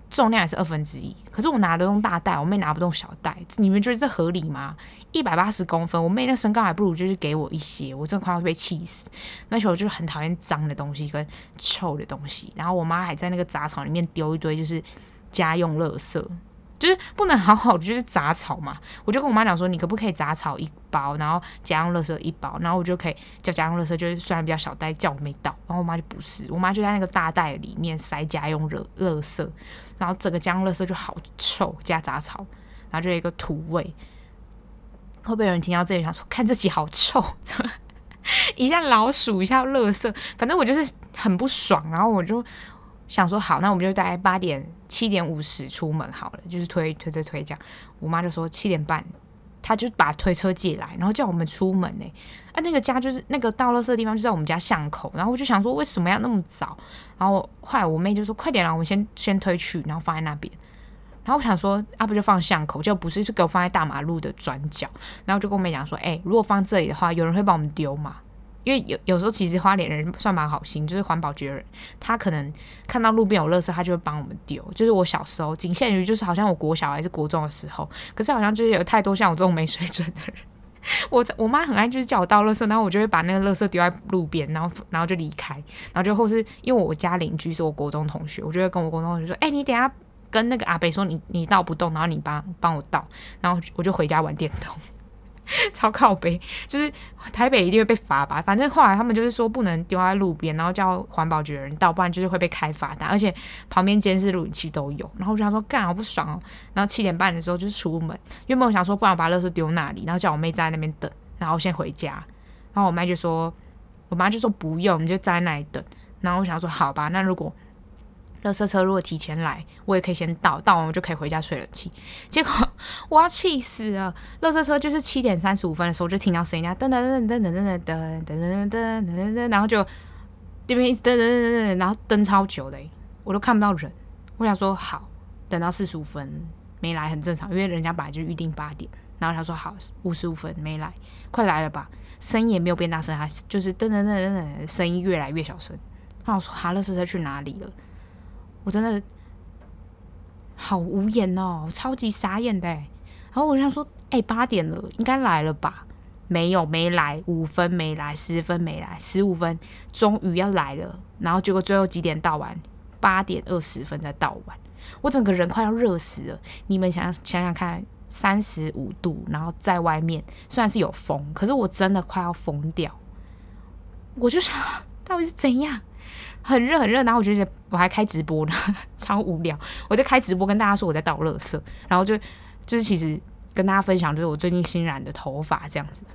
重量也是二分之一，可是我拿得动大袋，我妹拿不动小袋，你们觉得这合理吗？一百八十公分，我妹那身高还不如就是给我一些，我真的快要被气死。那时候我就很讨厌脏的东西跟臭的东西，然后我妈还在那个杂草里面丢一堆就是家用垃圾。就是不能好好的就是杂草嘛，我就跟我妈讲说，你可不可以杂草一包，然后家用垃圾一包，然后我就可以叫家用垃圾，就是虽然比较小袋，叫我妹倒，然后我妈就不是，我妈就在那个大袋里面塞家用垃垃圾，然后整个家用垃圾就好臭，加杂草，然后就有一个土味，会不会有人听到这里想说，看这集好臭，一下老鼠，一下垃圾，反正我就是很不爽，然后我就。想说好，那我们就大概八点七点五十出门好了，就是推推推推这样。我妈就说七点半，她就把推车借来，然后叫我们出门呢。啊，那个家就是那个倒垃圾的地方就在我们家巷口，然后我就想说为什么要那么早？然后后来我妹就说快点啦，我们先先推去，然后放在那边。然后我想说啊，不就放巷口，就不是是给我放在大马路的转角。然后就跟我妹讲说，哎、如果放这里的话，有人会帮我们丢吗？因为有有时候其实花莲人算蛮好心，就是环保局的人，他可能看到路边有垃圾，他就会帮我们丢。就是我小时候仅限于就是好像我国小还是国中的时候，可是好像就是有太多像我这种没水准的人。我我妈很爱就是叫我倒垃圾，然后我就会把那个垃圾丢在路边，然后然后就离开，然后就或是因为我家邻居是我国中同学，我就会跟我国中同学说：“哎、你等下跟那个阿北说你你倒不动，然后你帮帮我倒，然后我就回家玩电动。”超靠北，就是台北一定会被罚吧？反正后来他们就是说不能丢在路边，然后叫环保局的人到，不然就是会被开罚单，而且旁边监视录影器都有。然后我就想说干好不爽哦。然后七点半的时候就是出门，因为我想说不然我把垃圾丢那里，然后叫我妹在那边等，然后先回家。然后我妈就说，我妈就说不用，你就在那里等。然后我想说好吧，那如果。垃圾车如果提前来，我也可以先到，到完我就可以回家睡冷气。结果我要气死了！垃圾车就是七点三十五分的时候就听到声音，噔噔噔噔噔噔噔噔噔噔噔噔噔，然后就这边一直噔噔噔噔噔，然后噔超久的，我都看不到人。我想说好，等到四十五分没来很正常，因为人家本来就预定八点。然后他说好，五十五分没来，快来了吧？声音也没有变大声，还是就是噔噔噔噔噔，声音越来越小声。那我说哈，垃圾车去哪里了？我真的好无言哦，超级傻眼的。然后我想说，哎、八点了，应该来了吧？没有，没来，五分没来，十分没来，十五分终于要来了。然后结果最后几点到完？八点二十分才到完。我整个人快要热死了。你们想想想看，三十五度，然后在外面虽然是有风，可是我真的快要疯掉。我就想，到底是怎样？很热很热，然后我觉得我还开直播呢，超无聊。我在开直播跟大家说我在倒垃圾，然后就就是其实跟大家分享，就是我最近新染的头发这样子。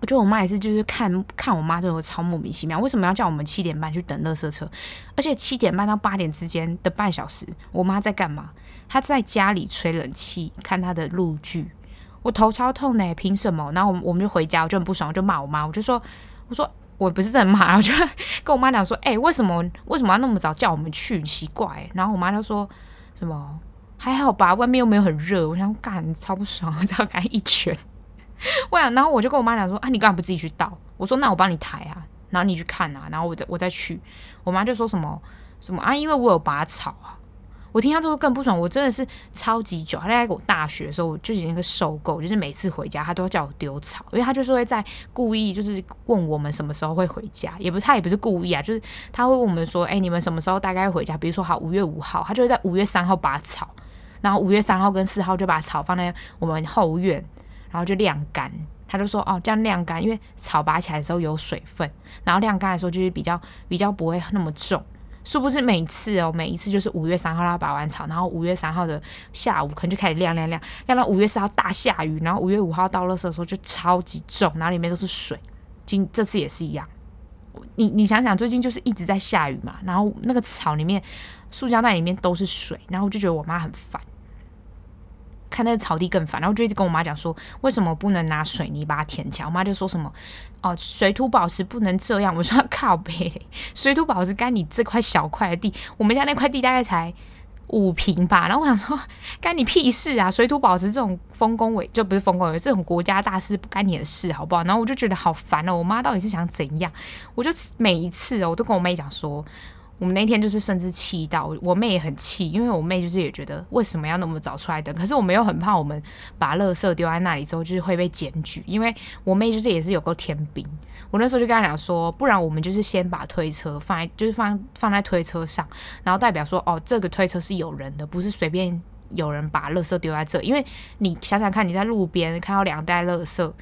我觉得我妈也是，就是看看我妈这种超莫名其妙，为什么要叫我们七点半去等垃圾车？而且七点半到八点之间的半小时，我妈在干嘛？她在家里吹冷气，看她的陆剧，我头超痛呢，凭什么？然后我们我们就回家，我就很不爽，我就骂我妈，我就说，我说我不是在骂，我就跟我妈讲说，哎、为什么为什么要那么早叫我们去？奇怪。然后我妈就说什么还好吧，外面又没有很热。我想干超不爽，我只要给她一拳。我想，然后我就跟我妈讲说，啊，你干嘛不自己去倒？我说那我帮你抬啊，然后你去看啊，然后我再我再去。我妈就说什么什么啊，因为我有拔草啊。我听他之后更不爽，我真的是超级久。他在我大学的时候，我就已经个受够，就是每次回家他都要叫我丢草，因为他就是会在故意就是问我们什么时候会回家，也不是他也不是故意啊，就是他会问我们说，哎、你们什么时候大概回家？比如说好五月五号，他就会在五月三号拔草，然后五月三号跟四号就把草放在我们后院，然后就晾干。他就说哦，这样晾干，因为草拔起来的时候有水分，然后晾干的时候就是比较比较不会那么重。是不是每次哦，每一次就是五月三号他拔完草，然后五月三号的下午可能就开始晾晾晾，晾到五月四号大下雨，然后五月五号到垃圾的时候就超级重，然后里面都是水。今这次也是一样，你你想想，最近就是一直在下雨嘛，然后那个草里面、塑胶袋里面都是水，然后我就觉得我妈很烦。看那个草地更烦，然后就一直跟我妈讲说，为什么不能拿水泥把它填起来？我妈就说什么哦，水土保持不能这样。我说 靠北，水土保持干你这块小块的地，我们家那块地大概才五平吧。然后我想说，干你屁事啊！水土保持这种丰功伟就不是丰功伟这种国家大事不干你的事，好不好？然后我就觉得好烦哦，我妈到底是想怎样？我就每一次哦，我都跟我妹讲说。我们那天就是甚至气到我妹也很气，因为我妹就是也觉得为什么要那么早出来等，可是我们又很怕我们把垃圾丢在那里之后就是会被检举，因为我妹就是也是有够天兵，我那时候就跟她讲说，不然我们就是先把推车放在就是放放在推车上，然后代表说哦这个推车是有人的，不是随便有人把垃圾丢在这，因为你想想看你在路边看到两袋垃圾。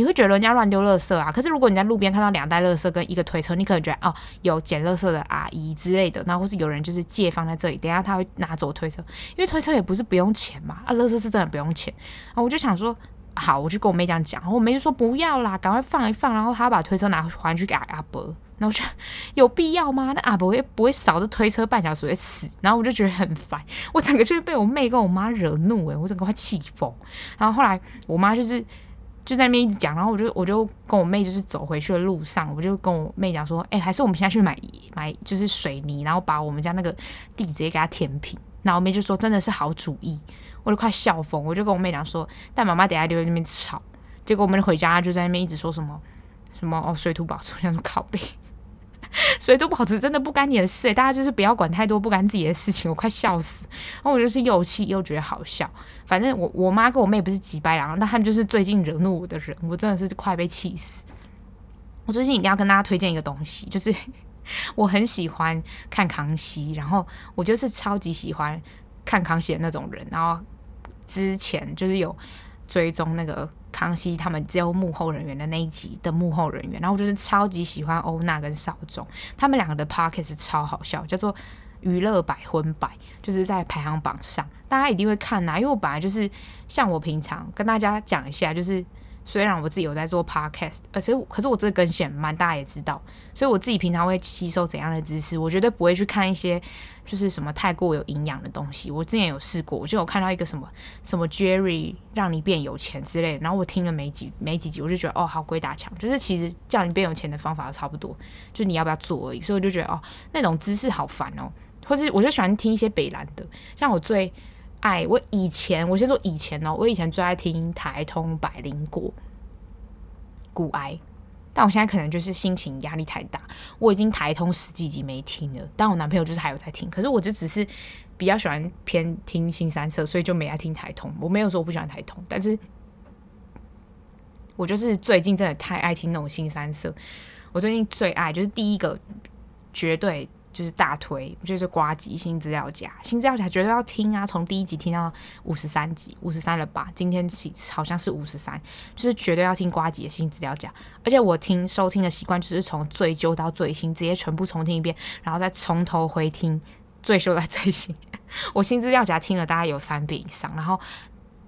你会觉得人家乱丢垃圾啊？可是如果你在路边看到两袋垃圾跟一个推车，你可能觉得哦，有捡垃圾的阿姨之类的，然后或是有人就是借放在这里，等下他会拿走推车，因为推车也不是不用钱嘛，啊，垃圾是真的不用钱啊。我就想说，好，我就跟我妹这样讲，我妹就说不要啦，赶快放一放，然后她把推车拿还去给阿伯，然后我觉得有必要吗？那阿伯也不会少这推车半小时会死，然后我就觉得很烦，我整个就是被我妹跟我妈惹怒诶、我整个快气疯。然后后来我妈就是。就在那边一直讲，然后我就我就跟我妹就是走回去的路上，我就跟我妹讲说，哎、还是我们现在去买买就是水泥，然后把我们家那个地直接给它填平。然后我妹就说真的是好主意，我都快笑疯。我就跟我妹讲说，但妈妈等下就在那边吵。结果我们回家就在那边一直说什么什么哦，水土保持，我想说靠北。水土保持真的不干你的事，大家就是不要管太多不干自己的事情，我快笑死。然后我就是又气又觉得好笑。反正我我妈跟我妹不是几掰两，那他们就是最近惹怒我的人，我真的是快被气死。我最近一定要跟大家推荐一个东西，就是 我很喜欢看康熙，然后我就是超级喜欢看康熙的那种人。然后之前就是有追踪那个。康熙他们只有幕后人员的那一集的幕后人员，然后我就是超级喜欢欧娜跟少总，他们两个的 pocket 是超好笑，叫做娱乐百分百，就是在排行榜上，大家一定会看呐、因为我本来就是像我平常跟大家讲一下，就是。虽然我自己有在做 podcast，而且可是我这个更新很慢，大家也知道，所以我自己平常会吸收怎样的知识，我绝对不会去看一些就是什么太过有营养的东西。我之前有试过，我就有看到一个什么什么 Jerry 让你变有钱之类的，然后我听了没几没几集，我就觉得哦，好鬼打墙，就是其实叫你变有钱的方法都差不多，就你要不要做而已。所以我就觉得哦，那种知识好烦哦，或是我就喜欢听一些北兰的，像我最。哎，我以前我先说以前哦，我以前最爱听台通百灵果股癌，但我现在可能就是心情压力太大，我已经台通十几集没听了。但我男朋友就是还有在听，可是我就只是比较喜欢偏听新三色，所以就没爱听台通。我没有说我不喜欢台通，但是我就是最近真的太爱听那种新三色。我最近最爱就是第一个绝对。就是大推，就是瓜吉新资料夹，新资料夹绝对要听啊！从第一集听到五十三集，五十三了吧？今天起好像是五十三，就是绝对要听瓜吉的新资料夹。而且我听收听的习惯就是从最旧到最新，直接全部重听一遍，然后再从头回听最旧到最新。我新资料夹听了大概有三遍以上，然后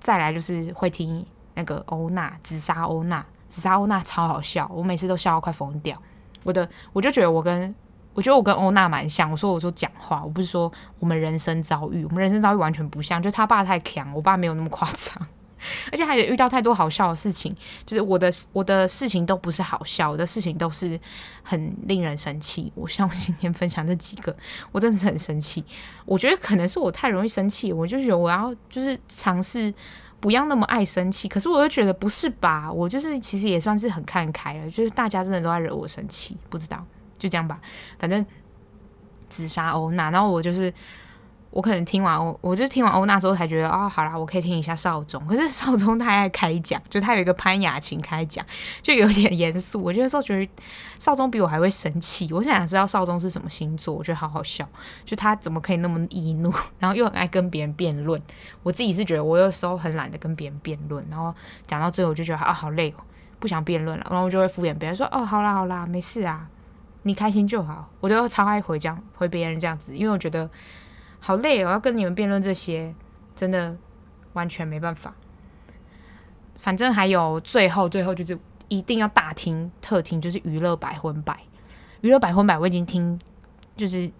再来就是会听那个欧娜紫砂欧娜，紫砂欧娜超好笑，我每次都笑到快疯掉。我的我就觉得我跟。我觉得我跟欧娜蛮像。我说我说讲话，我不是说我们人生遭遇，我们人生遭遇完全不像。就他爸太强，我爸没有那么夸张。而且还有遇到太多好笑的事情，就是我的我的事情都不是好笑，我的事情都是很令人生气。我像我今天分享这几个，我真的是很生气。我觉得可能是我太容易生气，我就觉得我要就是尝试不要那么爱生气。可是我又觉得不是吧？我就是其实也算是很看开了，就是大家真的都在惹我生气，不知道就这样吧。反正自杀欧娜，然后我就是。我可能听完我，我就听完欧娜之后才觉得，哦，好啦，我可以听一下少宗。可是少宗他爱开讲，就他有一个潘雅琴开讲，就有点严肃。我觉得候，觉得少宗比我还会生气。我想知道少宗是什么星座，我觉得好好笑。就他怎么可以那么易怒，然后又很爱跟别人辩论。我自己是觉得，我有时候很懒得跟别人辩论，然后讲到最后我就觉得啊，好累哦，不想辩论了。然后我就会敷衍别人说，哦，好啦好啦，没事啊，你开心就好。我就超爱回这样回别人这样子，因为我觉得。好累哦，要跟你们辩论这些，真的完全没办法。反正还有最后，最后就是一定要大听特听，就是娱乐百分百。娱乐百分百我已经听，就是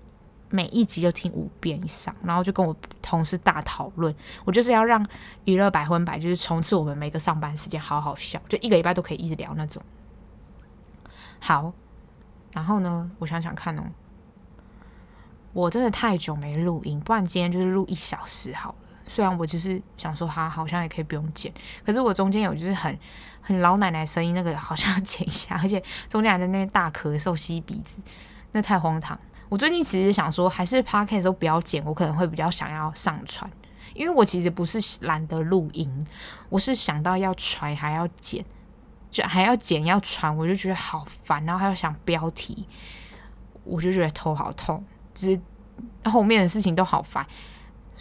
每一集就听五遍以上，然后就跟我同事大讨论。我就是要让娱乐百分百就是从此我们每个上班时间好好笑，就一个礼拜都可以一直聊那种。好，然后呢，我想想看哦。我真的太久没录音，不然今天就是录一小时好了。虽然我就是想说，哈好像也可以不用剪，可是我中间有就是很很老奶奶声音，那个好像要剪一下，而且中间还在那边大咳嗽、吸鼻子，那太荒唐。我最近其实想说，还是 podcast 都不要剪，我可能会比较想要上传，因为我其实不是懒得录音，我是想到要传还要剪，就还要剪要传，我就觉得好烦，然后还要想标题，我就觉得头好痛。就是后面的事情都好烦，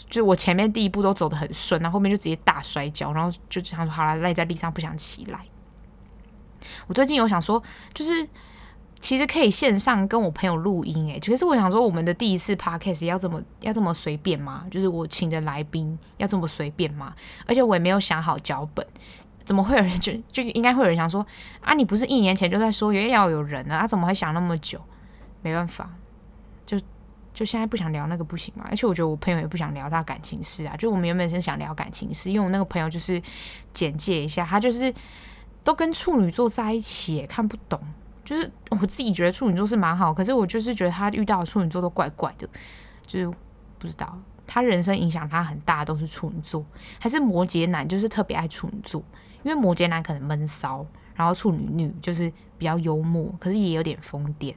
就我前面第一步都走得很顺，然后后面就直接大摔跤，然后就想说好了，赖在地上不想起来。我最近有想说，就是其实可以线上跟我朋友录音，诶，其实我想说，我们的第一次 podcast 要这么要这么随便吗？就是我请的来宾要这么随便吗？而且我也没有想好脚本，怎么会有人就 就应该会有人想说啊，你不是一年前就在说也要有人呢？啊，怎么会想那么久？没办法，就。就现在不想聊那个不行嘛，而且我觉得我朋友也不想聊他感情事啊。就我们原本是想聊感情事，因为我那个朋友就是简介一下，他就是都跟处女座在一起，看不懂。就是我自己觉得处女座是蛮好，可是我就是觉得他遇到的处女座都怪怪的，就是不知道他人生影响他很大都是处女座，还是摩羯男就是特别爱处女座，因为摩羯男可能闷骚，然后处女女就是比较幽默，可是也有点疯癫。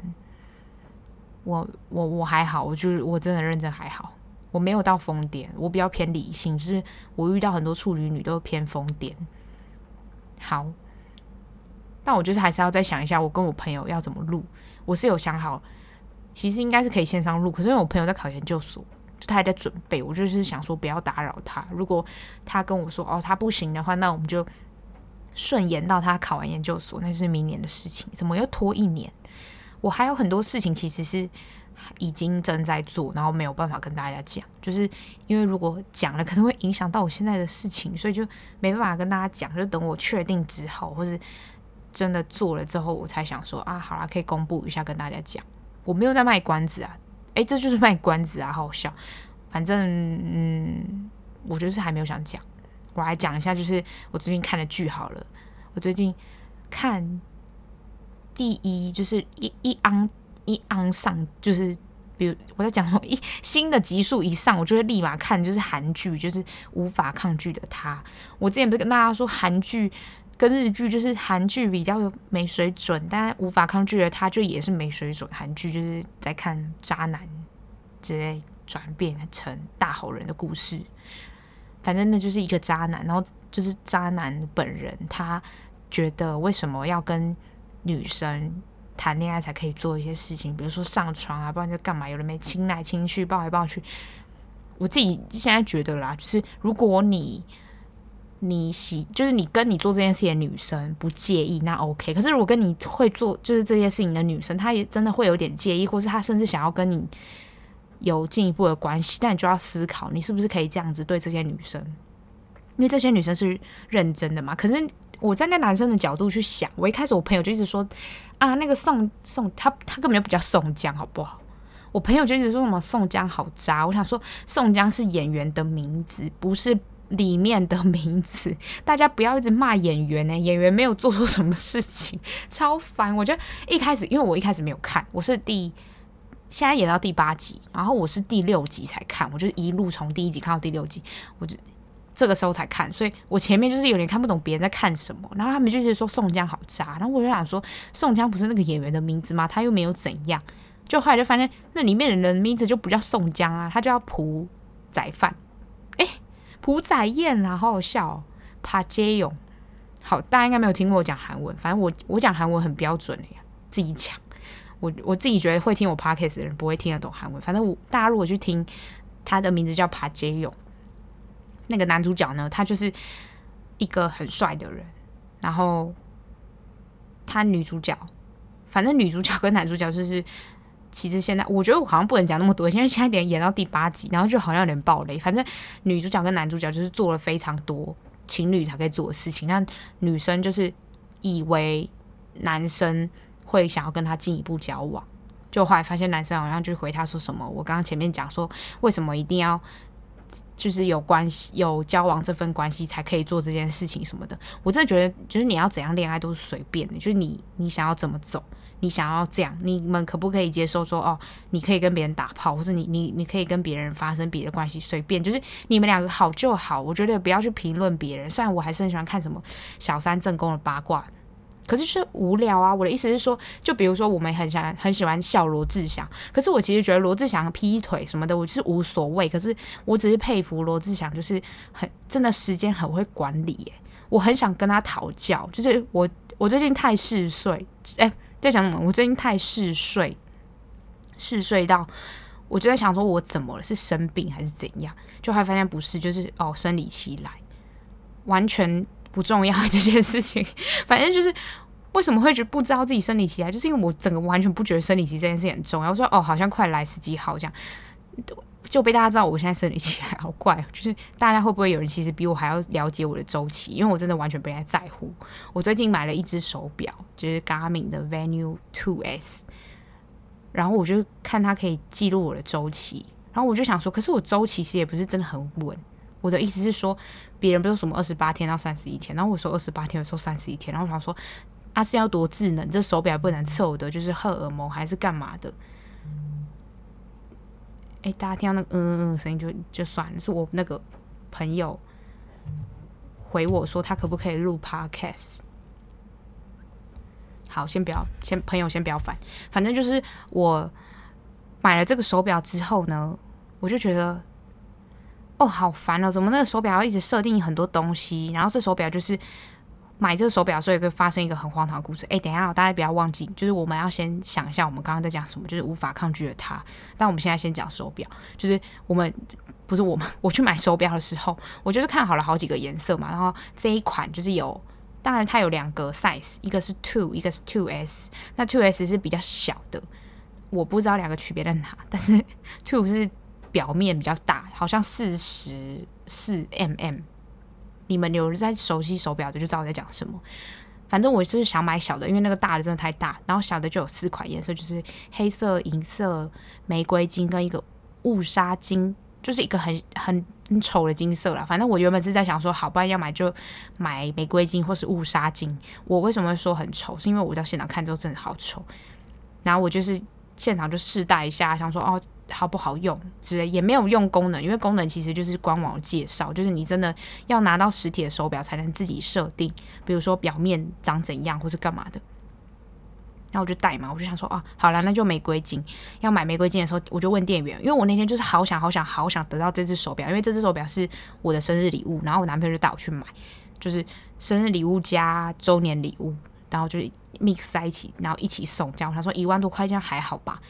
我我我还好，我就是我真的认真还好，我没有到疯癫，我比较偏理性，就是我遇到很多处女女都偏疯癫。好，但我就是还是要再想一下，我跟我朋友要怎么录。我是有想好，其实应该是可以线上录，可是因为我朋友在考研究所，就他还在准备，我就是想说不要打扰他。如果他跟我说哦他不行的话，那我们就顺延到他考完研究所，那是明年的事情，怎么又拖一年？我还有很多事情其实是已经正在做，然后没有办法跟大家讲，就是因为如果讲了可能会影响到我现在的事情，所以就没办法跟大家讲。就等我确定之后，或是真的做了之后，我才想说啊，好啦，可以公布一下跟大家讲。我没有在卖关子啊，诶，这就是卖关子啊，好笑。反正嗯，我就是还没有想讲。我来讲一下，就是我最近看的剧好了。我最近看。第一就是一一昂一昂上，就是比如我在讲什么一新的集数一上，我就会立马看，就是韩剧，就是无法抗拒的他。我之前不是跟大家说韩剧跟日剧，就是韩剧比较没水准，但无法抗拒的他就也是没水准。韩剧就是在看渣男之类转变成大好人的故事，反正那就是一个渣男，然后就是渣男本人，他觉得为什么要跟。女生谈恋爱才可以做一些事情，比如说上床啊，不然就干嘛？有人没亲来亲去，抱来抱去。我自己现在觉得啦，就是如果你你喜，就是你跟你做这件事情的女生不介意，那 OK。可是如果跟你会做就是这些事情的女生，她也真的会有点介意，或是她甚至想要跟你有进一步的关系，但你就要思考，你是不是可以这样子对这些女生？因为这些女生是认真的嘛。可是。我站在男生的角度去想，我一开始我朋友就一直说啊，那个宋宋他他根本就不叫宋江，好不好？我朋友就一直说什么宋江好渣。我想说，宋江是演员的名字，不是里面的名字，大家不要一直骂演员呢、演员没有做错什么事情，超烦。我觉得一开始，因为我一开始没有看，我是第现在演到第八集，然后我是第六集才看，我就一路从第一集看到第六集，我就这个时候才看，所以我前面就是有点看不懂别人在看什么，然后他们就是说宋江好渣，然后我就想说宋江不是那个演员的名字吗？他又没有怎样，就后来就发现那里面的人名字就不叫宋江啊，他叫朴宰范，哎。朴宰彦啊，好好笑哦！帕杰勇，好，大家应该没有听过我讲韩文，反正我我讲韩文很标准的呀，自己讲。我我自己觉得会听我 podcast 的人不会听得懂韩文，反正我大家如果去听，他的名字叫帕杰勇，那个男主角呢，他就是一个很帅的人，然后他女主角，反正女主角跟男主角就是。其实现在我觉得我好像不能讲那么多，因为现在点演到第八集，然后就好像有点爆雷。反正女主角跟男主角就是做了非常多情侣才可以做的事情，那女生就是以为男生会想要跟他进一步交往，就后来发现男生好像就回他说什么，我刚刚前面讲说为什么一定要就是有关系有交往这份关系才可以做这件事情什么的，我真的觉得就是你要怎样恋爱都是随便的，就是你你想要怎么走。你想要这样，你们可不可以接受说哦，你可以跟别人打炮，或者你你你可以跟别人发生别的关系，随便，就是你们两个好就好。我觉得不要去评论别人。虽然我还是很喜欢看什么小三正宫的八卦，可是是无聊啊。我的意思是说，就比如说我们很想很喜欢笑罗志祥，可是我其实觉得罗志祥劈腿什么的，我是无所谓。可是我只是佩服罗志祥，就是很真的时间很会管理耶。我很想跟他讨教，就是我我最近太嗜睡，哎。在想什么？我最近太嗜睡，嗜睡到我就在想说，我怎么了？是生病还是怎样？就还发现不是，就是哦，生理期来，完全不重要这件事情。反正就是为什么会觉不知道自己生理期来，就是因为我整个完全不觉得生理期这件事情很重要。我说哦，好像快来十几号这样。就被大家知道我现在生理期来，好怪。就是大家会不会有人其实比我还要了解我的周期？因为我真的完全不太在乎。我最近买了一只手表，就是 Garmin 的 Venue 2S，然后我就看它可以记录我的周期，然后我就想说，可是我周期其实也不是真的很稳。我的意思是说，别人不是什么二十八天到三十一天，然后我说二十八天，我说三十一天，然后我想说，啊是要多智能？这手表不能测我的就是荷尔蒙还是干嘛的？哎，大家听到那个嗯嗯嗯声音就就算了，是我那个朋友回我说他可不可以录 podcast。好，先不要，先朋友先不要烦，反正就是我买了这个手表之后呢，我就觉得哦好烦哦，怎么那个手表要一直设定很多东西，然后这手表就是。买这个手表，所以会发生一个很荒唐的故事。哎，等一下，大家不要忘记，就是我们要先想一下，我们刚刚在讲什么，就是无法抗拒的他。但我们现在先讲手表，就是我们不是我们，我去买手表的时候，我就是看好了好几个颜色嘛。然后这一款就是有，当然它有两个 size，一个是 two，一个是 two S。那 two S 是比较小的，我不知道两个区别在哪，但是 two 是表面比较大，好像四十四 mm。你们有在熟悉手表的就知道我在讲什么。反正我就是想买小的，因为那个大的真的太大。然后小的就有四款颜色，就是黑色、银色、玫瑰金跟一个雾纱金，就是一个很很很丑的金色啦。反正我原本是在想说，好，不然要买就买玫瑰金或是雾纱金。我为什么会说很丑？是因为我到现场看之后真的好丑。然后我就是现场就试戴一下，想说哦。好不好用之类，也没有用功能，因为功能其实就是官网介绍，就是你真的要拿到实体的手表才能自己设定，比如说表面长怎样或是干嘛的。然后我就戴嘛，我就想说啊，好了，那就玫瑰金。要买玫瑰金的时候，我就问店员，因为我那天就是好想好想好想得到这只手表，因为这只手表是我的生日礼物，然后我男朋友就带我去买，就是生日礼物加周年礼物，然后就是 mix 在一起，然后一起送，这样他说一万多块钱还好吧。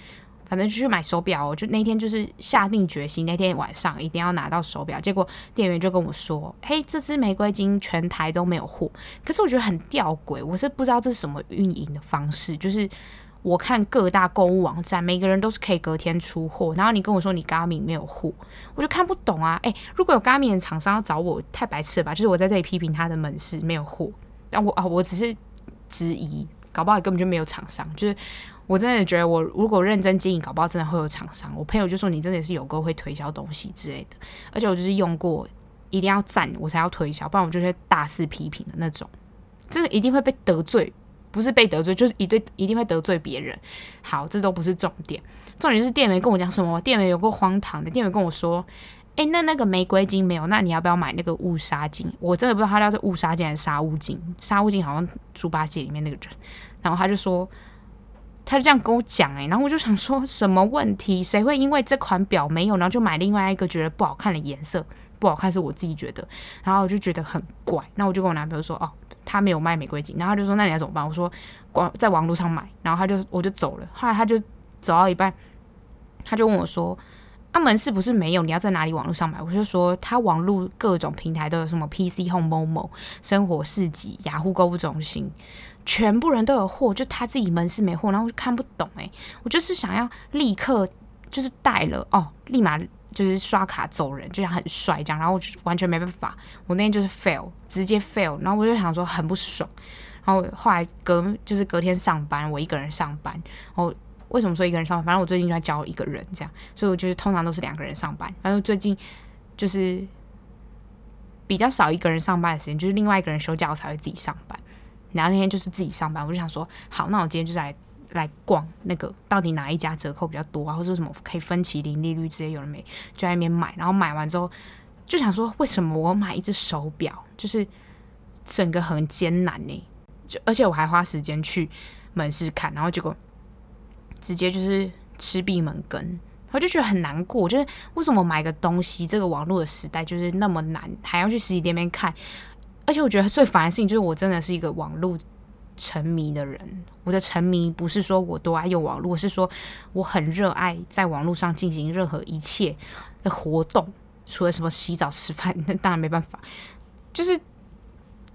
反正就去买手表哦，就那天就是下定决心，那天晚上一定要拿到手表。结果店员就跟我说：“嘿，这只玫瑰金全台都没有货。”可是我觉得很吊诡，我是不知道这是什么运营的方式。就是我看各大购物网站，每个人都是可以隔天出货，然后你跟我说你 g a m i 没有货，我就看不懂啊！诶，如果有 g a m i 的厂商要找我，太白痴了吧？就是我在这里批评他的门市没有货，但我啊，我只是质疑，搞不好根本就没有厂商，就是。我真的觉得，我如果认真经营，搞不好真的会有厂商。我朋友就说，你真的是有够会推销东西之类的。而且我就是用过一定要赞我才要推销，不然我就会大肆批评的那种。这个一定会被得罪，不是被得罪，就是一对一定会得罪别人。好，这都不是重点，重点是店员跟我讲什么？店员有够荒唐的，店员跟我说：“诶，那那个玫瑰金没有，那你要不要买那个雾纱金？”我真的不知道他叫是雾纱金还是杀乌金。杀乌金好像猪八戒里面那个人，然后他就说。他就这样跟我讲诶、欸，然后我就想说什么问题？谁会因为这款表没有，然后就买另外一个觉得不好看的颜色？不好看是我自己觉得，然后我就觉得很怪。那我就跟我男朋友说，哦，他没有卖玫瑰金，然后他就说那你要怎么办？我说网在网络上买，然后他就我就走了。后来他就走到一半，他就问我说，阿、啊、门市不是没有？你要在哪里网络上买？我就说他网络各种平台都有，什么 PC Home、Momo、生活市集、雅虎购物中心。全部人都有货，就他自己门市没货，然后我就看不懂诶、欸，我就是想要立刻就是带了哦，立马就是刷卡走人，就像很帅这样，然后我就完全没办法，我那天就是 fail，直接 fail，然后我就想说很不爽，然后后来隔就是隔天上班，我一个人上班，然后为什么说一个人上班？反正我最近就在教一个人这样，所以我就是通常都是两个人上班，反正最近就是比较少一个人上班的时间，就是另外一个人休假我才会自己上班。然后那天就是自己上班，我就想说，好，那我今天就是来来逛那个到底哪一家折扣比较多啊，或者什么可以分期零利率之类有了没？就在那边买，然后买完之后就想说，为什么我买一只手表就是整个很艰难呢？就而且我还花时间去门市看，然后结果直接就是吃闭门羹，我就觉得很难过。就是为什么买个东西，这个网络的时代就是那么难，还要去实体店面看？而且我觉得最烦的事情就是，我真的是一个网络沉迷的人。我的沉迷不是说我多爱用网络，是说我很热爱在网络上进行任何一切的活动，除了什么洗澡、吃饭，那当然没办法。就是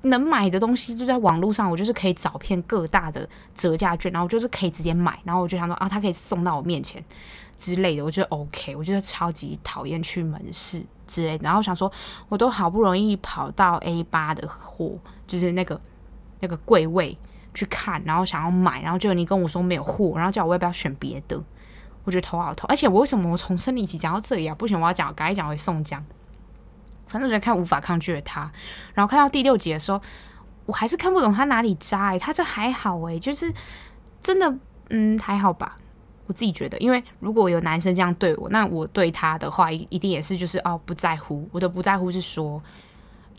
能买的东西就在网络上，我就是可以找遍各大的折价券，然后我就是可以直接买，然后我就想说啊，他可以送到我面前之类的，我觉得 OK。我觉得超级讨厌去门市。之类的，然后想说，我都好不容易跑到 A 八的货，就是那个那个柜位去看，然后想要买，然后就你跟我说没有货，然后叫我要不要选别的，我觉得头好痛。而且我为什么我从生理期讲到这里啊？不行，我要讲，赶紧讲回宋江。反正我觉得看无法抗拒的他，然后看到第六集的时候，我还是看不懂他哪里渣欸，他这还好欸，就是真的，嗯，还好吧。我自己觉得，因为如果有男生这样对我，那我对他的话，一一定也是就是哦不在乎。我的不在乎是说，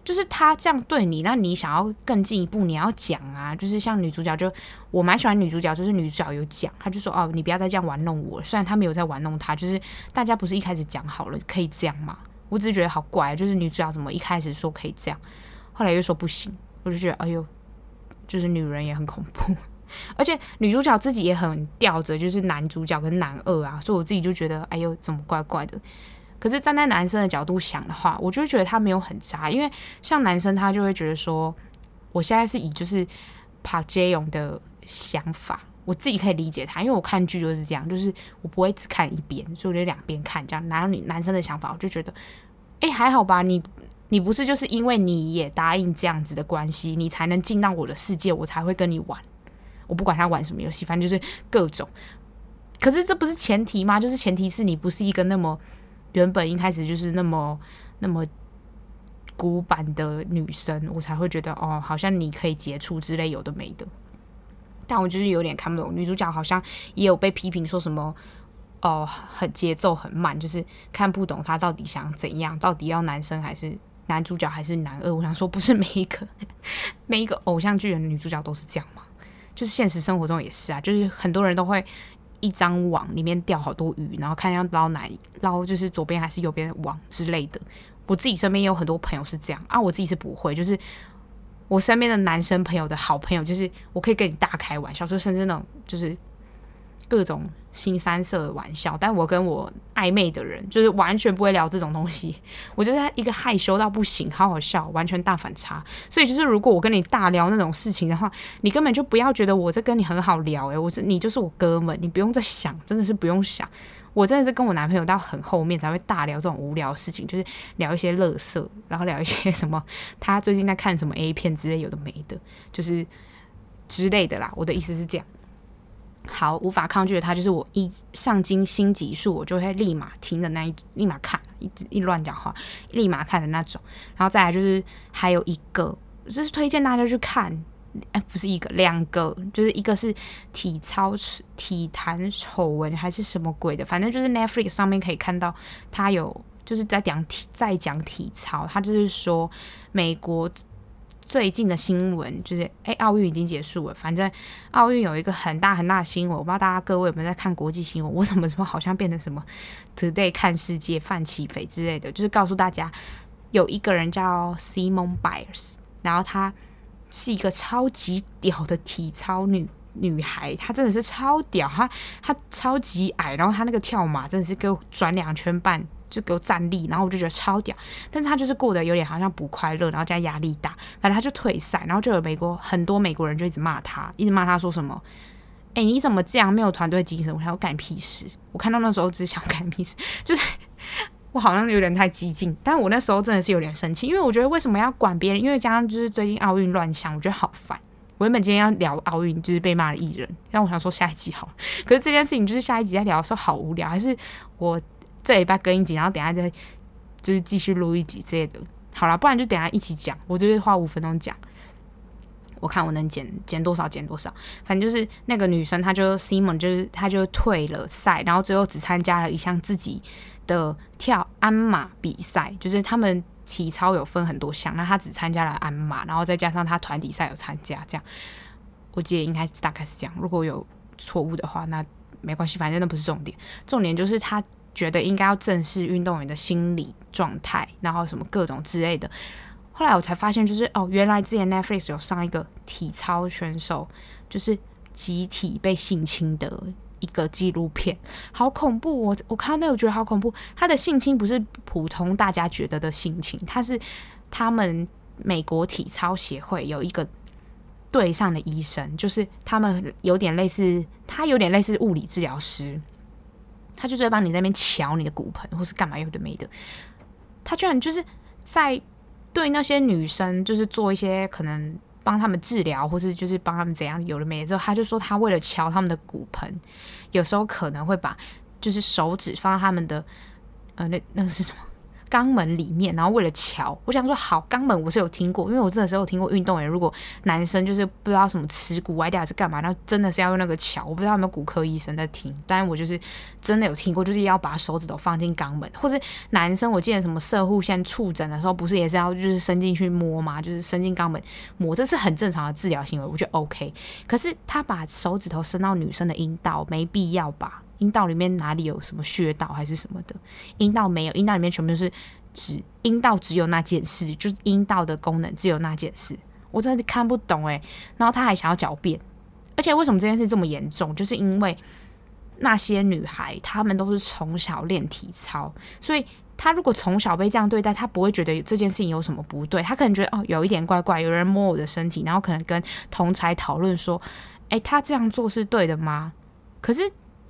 就是他这样对你，那你想要更进一步，你要讲啊。就是像女主角就，我蛮喜欢女主角，就是女主角有讲，她就说哦，你不要再这样玩弄我。虽然他没有在玩弄她，就是大家不是一开始讲好了可以这样吗？我只是觉得好怪，就是女主角怎么一开始说可以这样，后来又说不行，我就觉得哎呦，就是女人也很恐怖。而且女主角自己也很吊着，就是男主角跟男二啊，所以我自己就觉得，哎呦，怎么怪怪的？可是站在男生的角度想的话，我就觉得他没有很渣，因为像男生他就会觉得说，我现在是以就是朴재勇的想法，我自己可以理解他，因为我看剧就是这样，就是我不会只看一边，所以我就两边看这样。然后女男生的想法，我就觉得，哎，还好吧，你你不是就是因为你也答应这样子的关系，你才能进到我的世界，我才会跟你玩。我不管他玩什么游戏，反正就是各种。可是这不是前提吗？就是前提是你不是一个那么原本一开始就是那么那么古板的女生，我才会觉得哦，好像你可以接触之类有的没的。但我就是有点看不懂，女主角好像也有被批评说什么哦，很节奏很慢，就是看不懂她到底想怎样，到底要男生还是男主角还是男二？我想说，不是每一个每一个偶像剧的女主角都是这样吗？就是现实生活中也是啊，就是很多人都会一张网里面钓好多鱼，然后看要捞哪捞，就是左边还是右边的网之类的。我自己身边也有很多朋友是这样啊，我自己是不会，就是我身边的男生朋友的好朋友，就是我可以跟你大开玩笑，说甚至那种就是各种。新三色的玩笑，但我跟我暧昧的人就是完全不会聊这种东西。我就是一个害羞到不行，好好笑，完全大反差。所以就是，如果我跟你大聊那种事情的话，你根本就不要觉得我在跟你很好聊。诶，我是你就是我哥们，你不用再想，真的是不用想。我真的是跟我男朋友到很后面才会大聊这种无聊事情，就是聊一些乐色，然后聊一些什么他最近在看什么 A 片之类有的没的，就是之类的啦。我的意思是这样。好，无法抗拒的他，就是我一上金新集数，我就会立马听的那一立马看，一直一乱讲话，立马看的那种。然后再来就是还有一个，就是推荐大家去看，哎，不是一个，两个，就是一个是体操体坛丑闻还是什么鬼的，反正就是 Netflix 上面可以看到，他有就是在讲体在讲体操，他就是说美国。最近的新闻就是，哎，奥运已经结束了。反正奥运有一个很大很大的新闻，我不知道大家各位有没有在看国际新闻。我怎么怎么好像变成什么 Today 看世界、范琪斐之类的，就是告诉大家有一个人叫 Simon Biles，然后他是一个超级屌的体操女女孩，她真的是超屌，她她超级矮，然后她那个跳马真的是给我转两圈半。就给我站立，然后我就觉得超屌，但是他就是过得有点好像不快乐，然后加压力大，反正他就退赛，然后就有美国很多美国人就一直骂他，一直骂他说什么，哎，你怎么这样没有团队精神？我想要干屁事！我看到那时候只想干屁事，就是我好像有点太激进，但我那时候真的是有点生气，因为我觉得为什么要管别人？因为加上就是最近奥运乱象，我觉得好烦。我原本今天要聊奥运，就是被骂的艺人，让我想说下一集好，可是这件事情就是下一集再聊的时候好无聊，还是我。这礼拜更一集，然后等下再就是继续录一集之类的。好了，不然就等下一起讲。我就会花五分钟讲，我看我能减减多少减多少。反正就是那个女生，她就 Simon，就是她就退了赛，然后最后只参加了一项自己的跳鞍马比赛。就是他们体操有分很多项，那她只参加了鞍马，然后再加上她团体赛有参加。这样我记得应该大概是这样。如果有错误的话，那没关系，反正那不是重点。重点就是她。觉得应该要正视运动员的心理状态，然后什么各种之类的。后来我才发现，就是哦，原来之前 Netflix 有上一个体操选手就是集体被性侵的一个纪录片，好恐怖！我我看到那个觉得好恐怖。他的性侵不是普通大家觉得的性侵，他是他们美国体操协会有一个队上的医生，就是他们有点类似，他有点类似物理治疗师。他就是在帮你在那边瞧你的骨盆，或是干嘛有的没的。他居然就是在对那些女生，就是做一些可能帮她们治疗，或是就是帮她们怎样有的没的。之后他就说，他为了敲他们的骨盆，有时候可能会把就是手指放在他们的呃，那那个是什么？肛门里面，然后为了乔，我想说好，肛门我是有听过，因为我真的是有听过运动员，如果男生就是不知道什么耻骨歪掉还是干嘛，然后真的是要用那个乔，我不知道有没有骨科医生在听，但是我就是真的有听过，就是要把手指头放进肛门，或者男生我记得什么摄护腺触诊的时候，不是也是要就是伸进去摸吗？就是伸进肛门摸，这是很正常的治疗行为，我觉得 OK。可是他把手指头伸到女生的阴道，没必要吧？阴道里面哪里有什么穴道还是什么的？阴道没有，阴道里面全部都是只阴道只有那件事，就是阴道的功能只有那件事，我真的看不懂诶。然后他还想要狡辩，而且为什么这件事这么严重？就是因为那些女孩她们都是从小练体操，所以她如果从小被这样对待，她不会觉得这件事情有什么不对，她可能觉得哦有一点怪怪，有人摸我的身体，然后可能跟同才讨论说，诶，她这样做是对的吗？可是。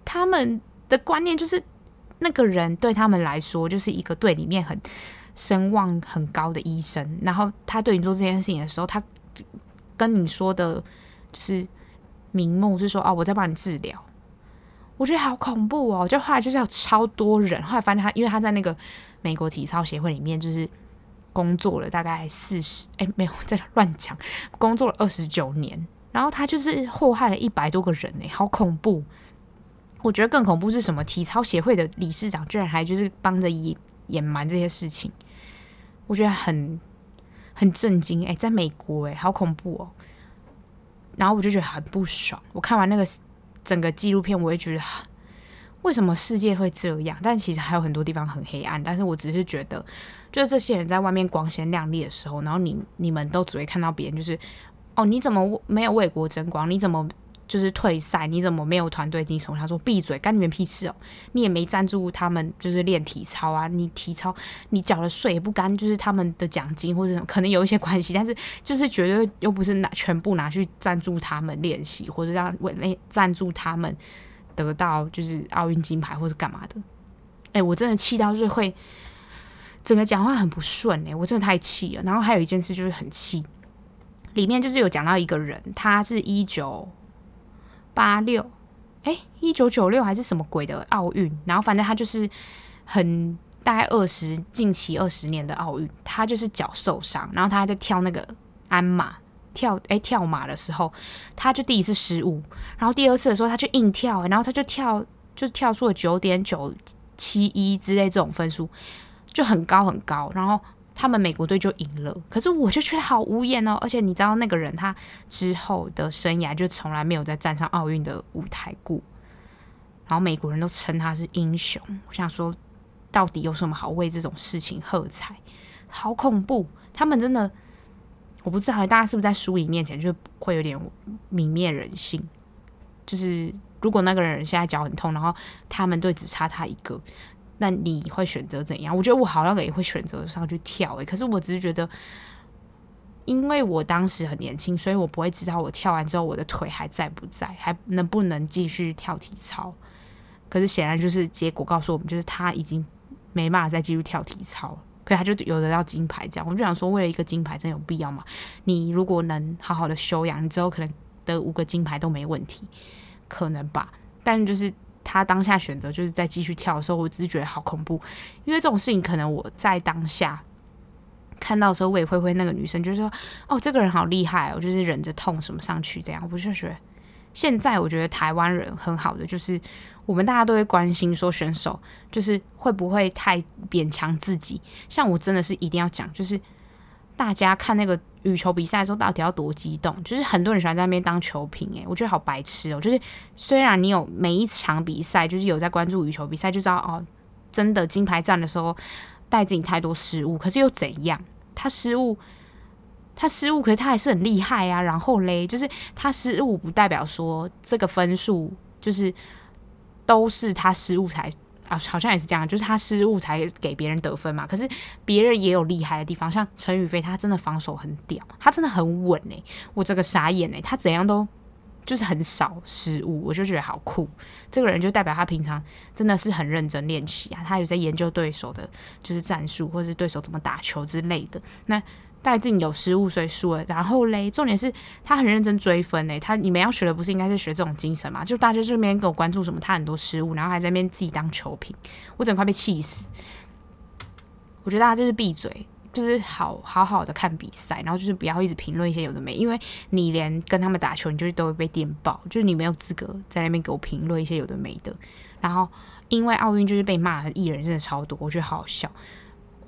他们的观念就是，那个人对他们来说就是一个队里面很声望很高的医生，然后他对你做这件事情的时候，他跟你说的就是名目是说哦，我在帮你治疗。我觉得好恐怖哦！就后来就是要超多人，后来发现他，因为他在那个美国体操协会里面就是工作了大概四十，哎，没有在乱讲，工作了二十九年，然后他就是祸害了一百多个人，哎，好恐怖。我觉得更恐怖是什么？体操协会的理事长居然还就是帮着隐隐瞒这些事情，我觉得很很震惊。哎，在美国，哎，好恐怖哦！然后我就觉得很不爽。我看完那个整个纪录片，我也觉得为什么世界会这样？但其实还有很多地方很黑暗。但是我只是觉得，就是这些人在外面光鲜亮丽的时候，然后你你们都只会看到别人，就是哦，你怎么没有为国争光？你怎么？就是退赛，你怎么没有团队精神？他说闭嘴，干你们屁事哦！你也没赞助他们，就是练体操啊，你体操你缴了税也不干，就是他们的奖金或者什么，可能有一些关系，但是就是绝对又不是拿全部拿去赞助他们练习，或者让为了赞助他们得到就是奥运金牌或者干嘛的。哎、我真的气到就是会整个讲话很不顺哎、我真的太气了。然后还有一件事就是很气，里面就是有讲到一个人，他是一九。八六，哎，一九九六还是什么鬼的奥运？然后反正他就是很大概二十近期二十年的奥运，他就是脚受伤，然后他还在跳那个鞍马跳，诶、跳马的时候，他就第一次失误，然后第二次的时候他就硬跳，然后他就跳就跳出了九点九七一之类这种分数，就很高很高，然后他们美国队就赢了，可是我就觉得好无言哦，而且你知道那个人他之后的生涯就从来没有再站上奥运的舞台过，然后美国人都称他是英雄，我想说。到底有什么好为这种事情喝彩？好恐怖！他们真的，我不知道大家是不是在输赢面前就会有点泯灭人性。就是如果那个人现在脚很痛，然后他们队只差他一个，那你会选择怎样？我觉得我好像也会选择上去跳诶，可是我只是觉得，因为我当时很年轻，所以我不会知道我跳完之后我的腿还在不在，还能不能继续跳体操。可是显然就是结果告诉我们，就是他已经。没办法再继续跳体操了，可是他就有得到金牌这样。我就想说，为了一个金牌，真有必要吗？你如果能好好的休养，你之后可能得五个金牌都没问题，可能吧。但就是他当下选择就是在继续跳的时候，我只是觉得好恐怖，因为这种事情可能我在当下看到的时候，我也会会那个女生就是说，哦，这个人好厉害哦，我就是忍着痛什么上去这样。我就觉得现在我觉得台湾人很好的就是。我们大家都会关心说选手就是会不会太勉强自己。像我真的是一定要讲，就是大家看那个羽球比赛的时候，到底要多激动？就是很多人喜欢在那边当球评，诶，我觉得好白痴哦。就是虽然你有每一场比赛，就是有在关注羽球比赛，就知道哦，真的金牌战的时候带自己太多失误，可是又怎样？他失误，他失误，可是他还是很厉害啊。然后嘞，就是他失误不代表说这个分数就是。都是他失误才啊，好像也是这样，就是他失误才给别人得分嘛。可是别人也有厉害的地方，像陈雨菲，他真的防守很屌，他真的很稳哎、我这个傻眼哎、他怎样都就是很少失误，我就觉得好酷。这个人就代表他平常真的是很认真练习啊，他有在研究对手的，就是战术或者是对手怎么打球之类的。那带进有失误，所以输了。然后嘞，重点是他很认真追分嘞。他你们要学的不是应该是学这种精神嘛？就大家这边给我关注什么，他很多失误，然后还在那边自己当球评，我整快被气死。我觉得大家就是闭嘴，就是好好好的看比赛，然后就是不要一直评论一些有的没，因为你连跟他们打球，你就是都会被电爆，就是你没有资格在那边给我评论一些有的没的。然后因为奥运就是被骂的艺人真的超多，我觉得好好笑。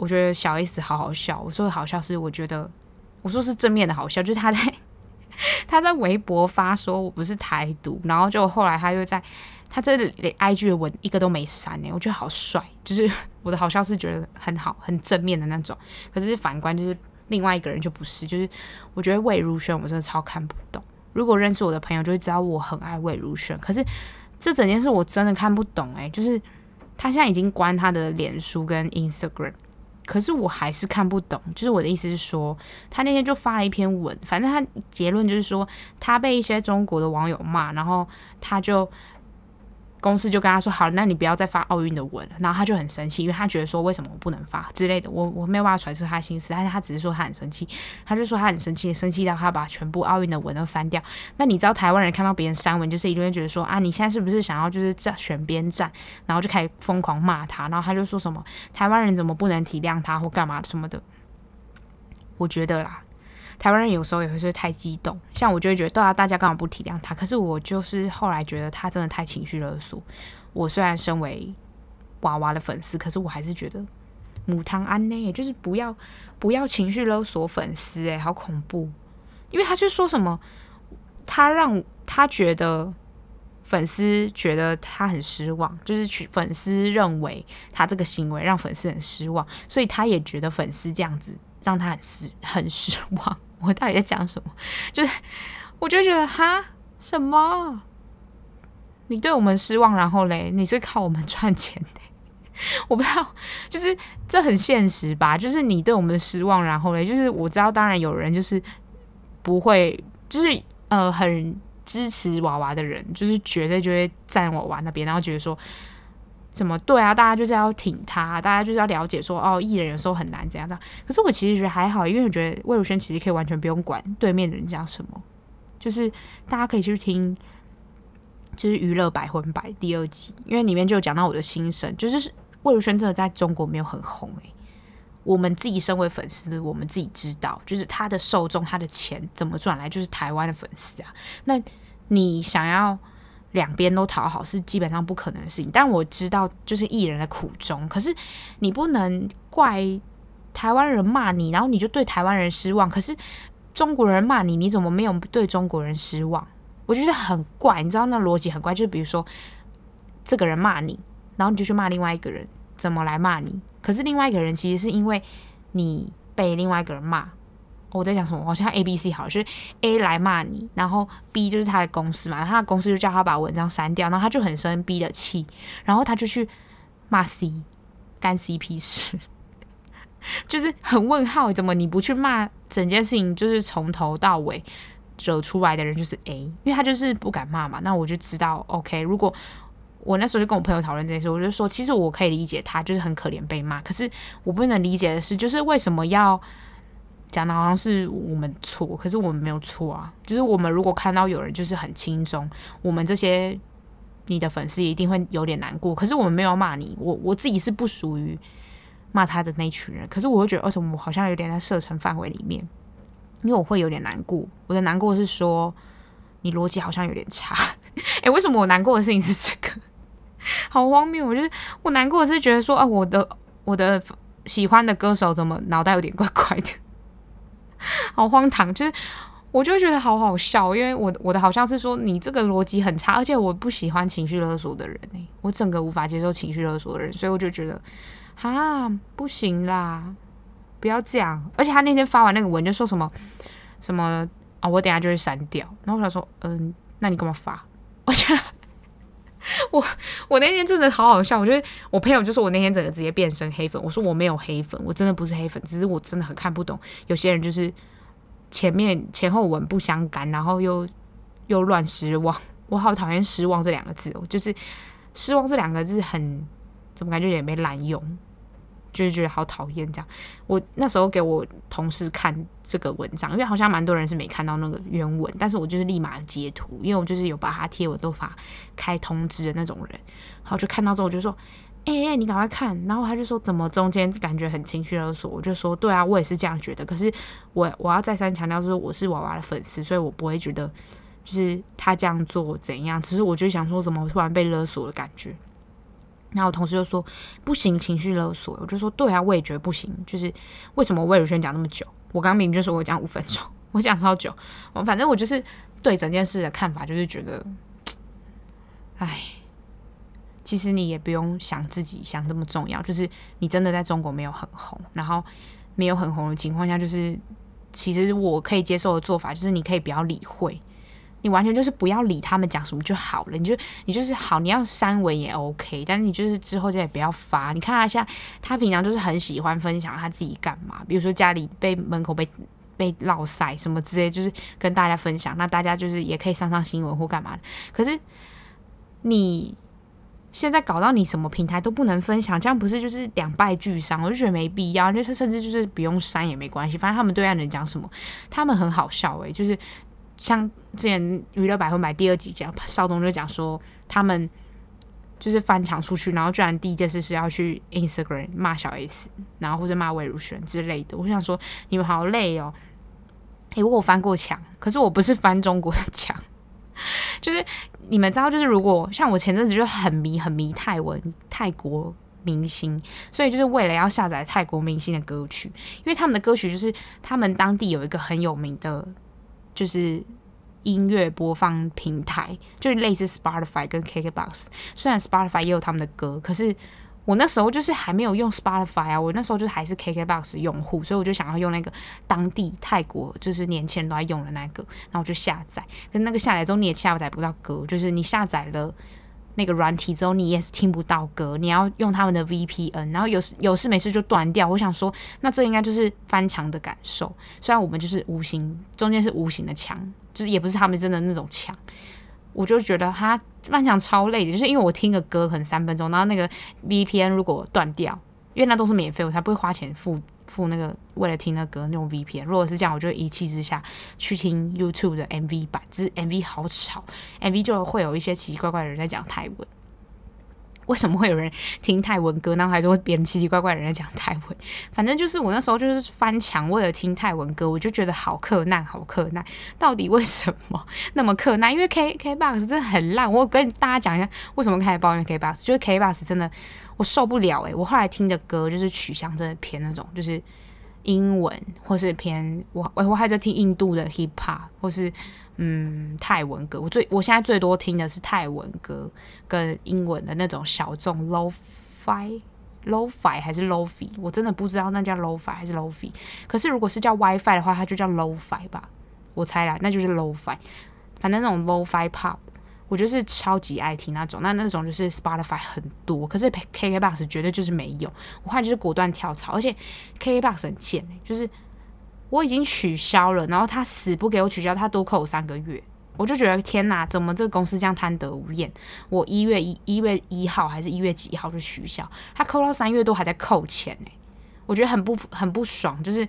我觉得小 S 好好笑。我说的好笑是，我觉得我说是正面的好笑，就是他在他在微博发说我不是台独，然后就后来他又在他这里 IG 的文一个都没删哎，我觉得好帅。就是我的好笑是觉得很好，很正面的那种。可是反观就是另外一个人就不是，就是我觉得魏如萱我真的超看不懂。如果认识我的朋友就会知道我很爱魏如萱，可是这整件事我真的看不懂哎，就是他现在已经关他的脸书跟 Instagram。可是我还是看不懂，就是我的意思是说，他那天就发了一篇文，反正他结论就是说，他被一些中国的网友骂，然后他就。公司就跟他说：“好，那你不要再发奥运的文了。”然后他就很生气，因为他觉得说为什么我不能发之类的。我我没有办法揣测他心思，但是他只是说他很生气。他就说他很生气，生气到他把全部奥运的文都删掉。那你知道台湾人看到别人删文，就是一定会觉得说啊，你现在是不是想要就是站选边站？然后就开始疯狂骂他。然后他就说什么台湾人怎么不能体谅他或干嘛什么的。我觉得啦。台湾人有时候也会是太激动，像我就会觉得，对啊，大家干嘛不体谅他？可是我就是后来觉得他真的太情绪勒索。我虽然身为娃娃的粉丝，可是我还是觉得母汤安呢，就是不要不要情绪勒索粉丝，诶，好恐怖！因为他是说什么，他让他觉得粉丝觉得他很失望，就是去粉丝认为他这个行为让粉丝很失望，所以他也觉得粉丝这样子。让他很失很失望，我到底在讲什么？就是我就觉得哈什么？你对我们失望，然后嘞，你是靠我们赚钱的，我不知道，就是这很现实吧？就是你对我们的失望，然后嘞，就是我知道，当然有人就是不会，就是呃很支持娃娃的人，就是绝对就会站娃娃那边，然后觉得说。怎么对啊？大家就是要挺他，大家就是要了解说哦，艺人有时候很难怎样怎样。可是我其实觉得还好，因为我觉得魏如萱其实可以完全不用管对面的人讲什么，就是大家可以去听，就是《娱乐百分百》第二集，因为里面就有讲到我的心声，就是魏如萱真的在中国没有很红诶、我们自己身为粉丝，我们自己知道，就是他的受众，他的钱怎么赚来，就是台湾的粉丝啊。那你想要两边都讨好，是基本上不可能的事情。但我知道，就是艺人的苦衷。可是你不能怪台湾人骂你，然后你就对台湾人失望。可是中国人骂你，你怎么没有对中国人失望？我觉得很怪，你知道那逻辑很怪。就是比如说，这个人骂你，然后你就去骂另外一个人，怎么来骂你？可是另外一个人其实是因为你被另外一个人骂，我在讲什么？好像 A、B、C 好，就是 A 来骂你，然后 B 就是他的公司嘛，他的公司就叫他把文章删掉，然后他就很生 B 的气，然后他就去骂 C，干 CP 事，就是很问号，怎么你不去骂整件事情？就是从头到尾惹出来的人就是 A，因为他就是不敢骂嘛。那我就知道，OK，如果。我那时候就跟我朋友讨论这件事，我就说，其实我可以理解他就是很可怜被骂，可是我不能理解的是，就是为什么要讲的好像是我们错，可是我们没有错啊。就是我们如果看到有人就是很轻松，我们这些你的粉丝一定会有点难过。可是我们没有骂你，我我自己是不属于骂他的那群人，可是我会觉得，为什么我好像有点在射程范围里面，因为我会有点难过。我的难过是说，你逻辑好像有点差。诶，为什么我难过的事情是这个？好荒谬！我就是我难过的是觉得说啊，我的我的喜欢的歌手怎么脑袋有点怪怪的，好荒唐！就是我就觉得好好笑，因为我我的好像是说你这个逻辑很差，而且我不喜欢情绪勒索的人、我整个无法接受情绪勒索的人，所以我就觉得哈，不行啦，不要这样！而且他那天发完那个文就说什么什么啊，我等下就会删掉。然后我想说，嗯，那你干嘛发？我觉得。我我那天真的好好笑，我觉得我朋友就说我那天整个直接变身黑粉，我说我没有黑粉，我真的不是黑粉，只是我真的很看不懂有些人就是前面前后文不相干，然后又又乱失望，我好讨厌失望这两个字我，就是失望这两个字很怎么感觉也没滥用。就是觉得好讨厌这样。我那时候给我同事看这个文章，因为好像蛮多人是没看到那个原文，但是我就是立马截图，因为我就是有把他贴文都发开通知的那种人。然后就看到之后，我就说：“哎、哎、你赶快看。”然后他就说：“怎么中间感觉很情绪勒索？”我就说：“对啊，我也是这样觉得。可是我我要再三强调，就是我是娃娃的粉丝，所以我不会觉得就是他这样做怎样。只是我就想说，怎么突然被勒索的感觉。”然后我同事就说不行，情绪勒索。我就说对啊，我也觉得不行。就是为什么魏如萱讲那么久？我刚明明就说我讲五分钟，我讲超久。我反正我就是对整件事的看法，就是觉得，哎，其实你也不用想自己想那么重要。就是你真的在中国没有很红，然后没有很红的情况下，就是其实我可以接受的做法，就是你可以不要理会。你完全就是不要理他们讲什么就好了，你就你就是好，你要删文也 OK，但是你就是之后就也不要发。你看他现在，他平常就是很喜欢分享他自己干嘛，比如说家里被门口被被烙赛什么之类，就是跟大家分享，那大家就是也可以上上新闻或干嘛。可是你现在搞到你什么平台都不能分享，这样不是就是两败俱伤？我就觉得没必要，就是甚至就是不用删也没关系，反正他们对岸人讲什么，他们很好笑诶、就是。像之前娱乐百分百第二集讲，邵东就讲说他们就是翻墙出去，然后居然第一件事是要去 Instagram 骂小 S，然后或者骂魏如萱之类的。我想说你们好累哦。诶、欸，我翻过墙，可是我不是翻中国的墙，就是你们知道，就是如果像我前阵子就很迷很迷泰文泰国明星，所以就是为了要下载泰国明星的歌曲，因为他们的歌曲就是他们当地有一个很有名的。就是音乐播放平台，就类似 Spotify 跟 KKBox。虽然 Spotify 也有他们的歌，可是我那时候就是还没有用 Spotify 啊，我那时候就还是 KKBox 用户，所以我就想要用那个当地泰国就是年轻人都在用的那个，然后我就下载。跟那个下载之后你也下载不到歌，就是你下载了那个软体之后你也是听不到歌，你要用他们的 VPN，然后有有事没事就断掉。我想说，那这应该就是翻墙的感受。虽然我们就是无形中间是无形的墙，就是也不是他们真的那种墙。我就觉得他翻墙超累的，就是因为我听个歌可能三分钟，然后那个 VPN 如果断掉，因为那都是免费，我才不会花钱付付那个为了听那个歌那种 VPN。如果是这样，我就一气之下去听 YouTube 的 MV 版，只是 MV 好吵，MV 就会有一些奇奇怪怪的人在讲泰文。为什么会有人听泰文歌，然后还说别人奇奇怪怪的人在讲泰文？反正就是我那时候就是翻墙，为了听泰文歌，我就觉得好克难，好克难。到底为什么 那么克难？因为 K K Box 真的很烂。我跟大家讲一下，为什么开始抱怨 K Box，就是 K Box 真的我受不了诶、我后来听的歌就是取向真的偏那种，就是英文或是偏我我我还在听印度的 Hip Hop 或是。嗯，泰文歌，我最我现在最多听的是泰文歌跟英文的那种小众 lofi，lofi 还是 low-fi，我真的不知道那叫 lofi 还是 low-fi。可是如果是叫 WiFi 的话，它就叫 lofi 吧，我猜啦，那就是 low-fi。反正那种 lofi pop，我就是超级爱听那种。那那种就是 Spotify 很多，可是 KKBOX 绝对就是没有。我看就是果断跳槽，而且 KKBOX 很贱、就是。我已经取消了，然后他死不给我取消，他多扣我三个月，我就觉得天哪，怎么这个公司这样贪得无厌？我一月一一月一号还是一月几号就取消，他扣到三月多还在扣钱呢，我觉得很不很不爽。就是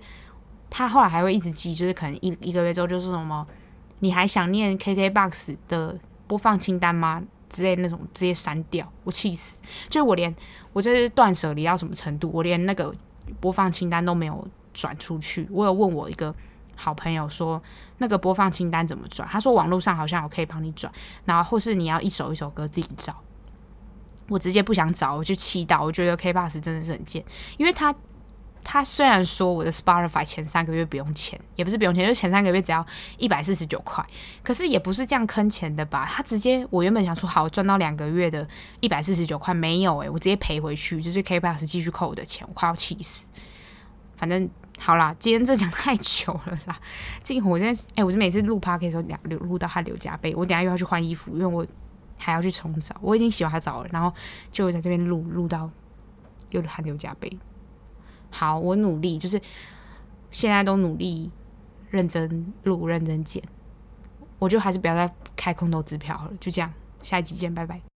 他后来还会一直记，就是可能一一个月之后就是什么，你还想念 KKBOX 的播放清单吗？之类那种直接删掉，我气死！就是我连我这是断舍离到什么程度，我连那个播放清单都没有。转出去，我有问我一个好朋友说，那个播放清单怎么转？他说网络上好像有可以帮你转，然后或是你要一首一首歌自己找。我直接不想找，我就气到，我觉得 KKBOX 真的是很贱，因为他他虽然说我的 Spotify 前三个月不用钱，也不是不用钱，就前三个月只要一百四十九块，可是也不是这样坑钱的吧？他直接我原本想说好赚到两个月的一百四十九块，没有诶、我直接赔回去，就是 KKBOX 继续扣我的钱，我快要气死，反正。好啦，今天这讲太久了啦。这个我现在，哎、我就每次录 Podcast 的时候，流录到他流浃背。我等下又要去换衣服，因为我还要去冲澡。我已经洗完澡了，然后就在这边录录到又汗流浃背。好，我努力，就是现在都努力认真录、认真剪。我就还是不要再开空头支票了。就这样，下一集见，拜拜。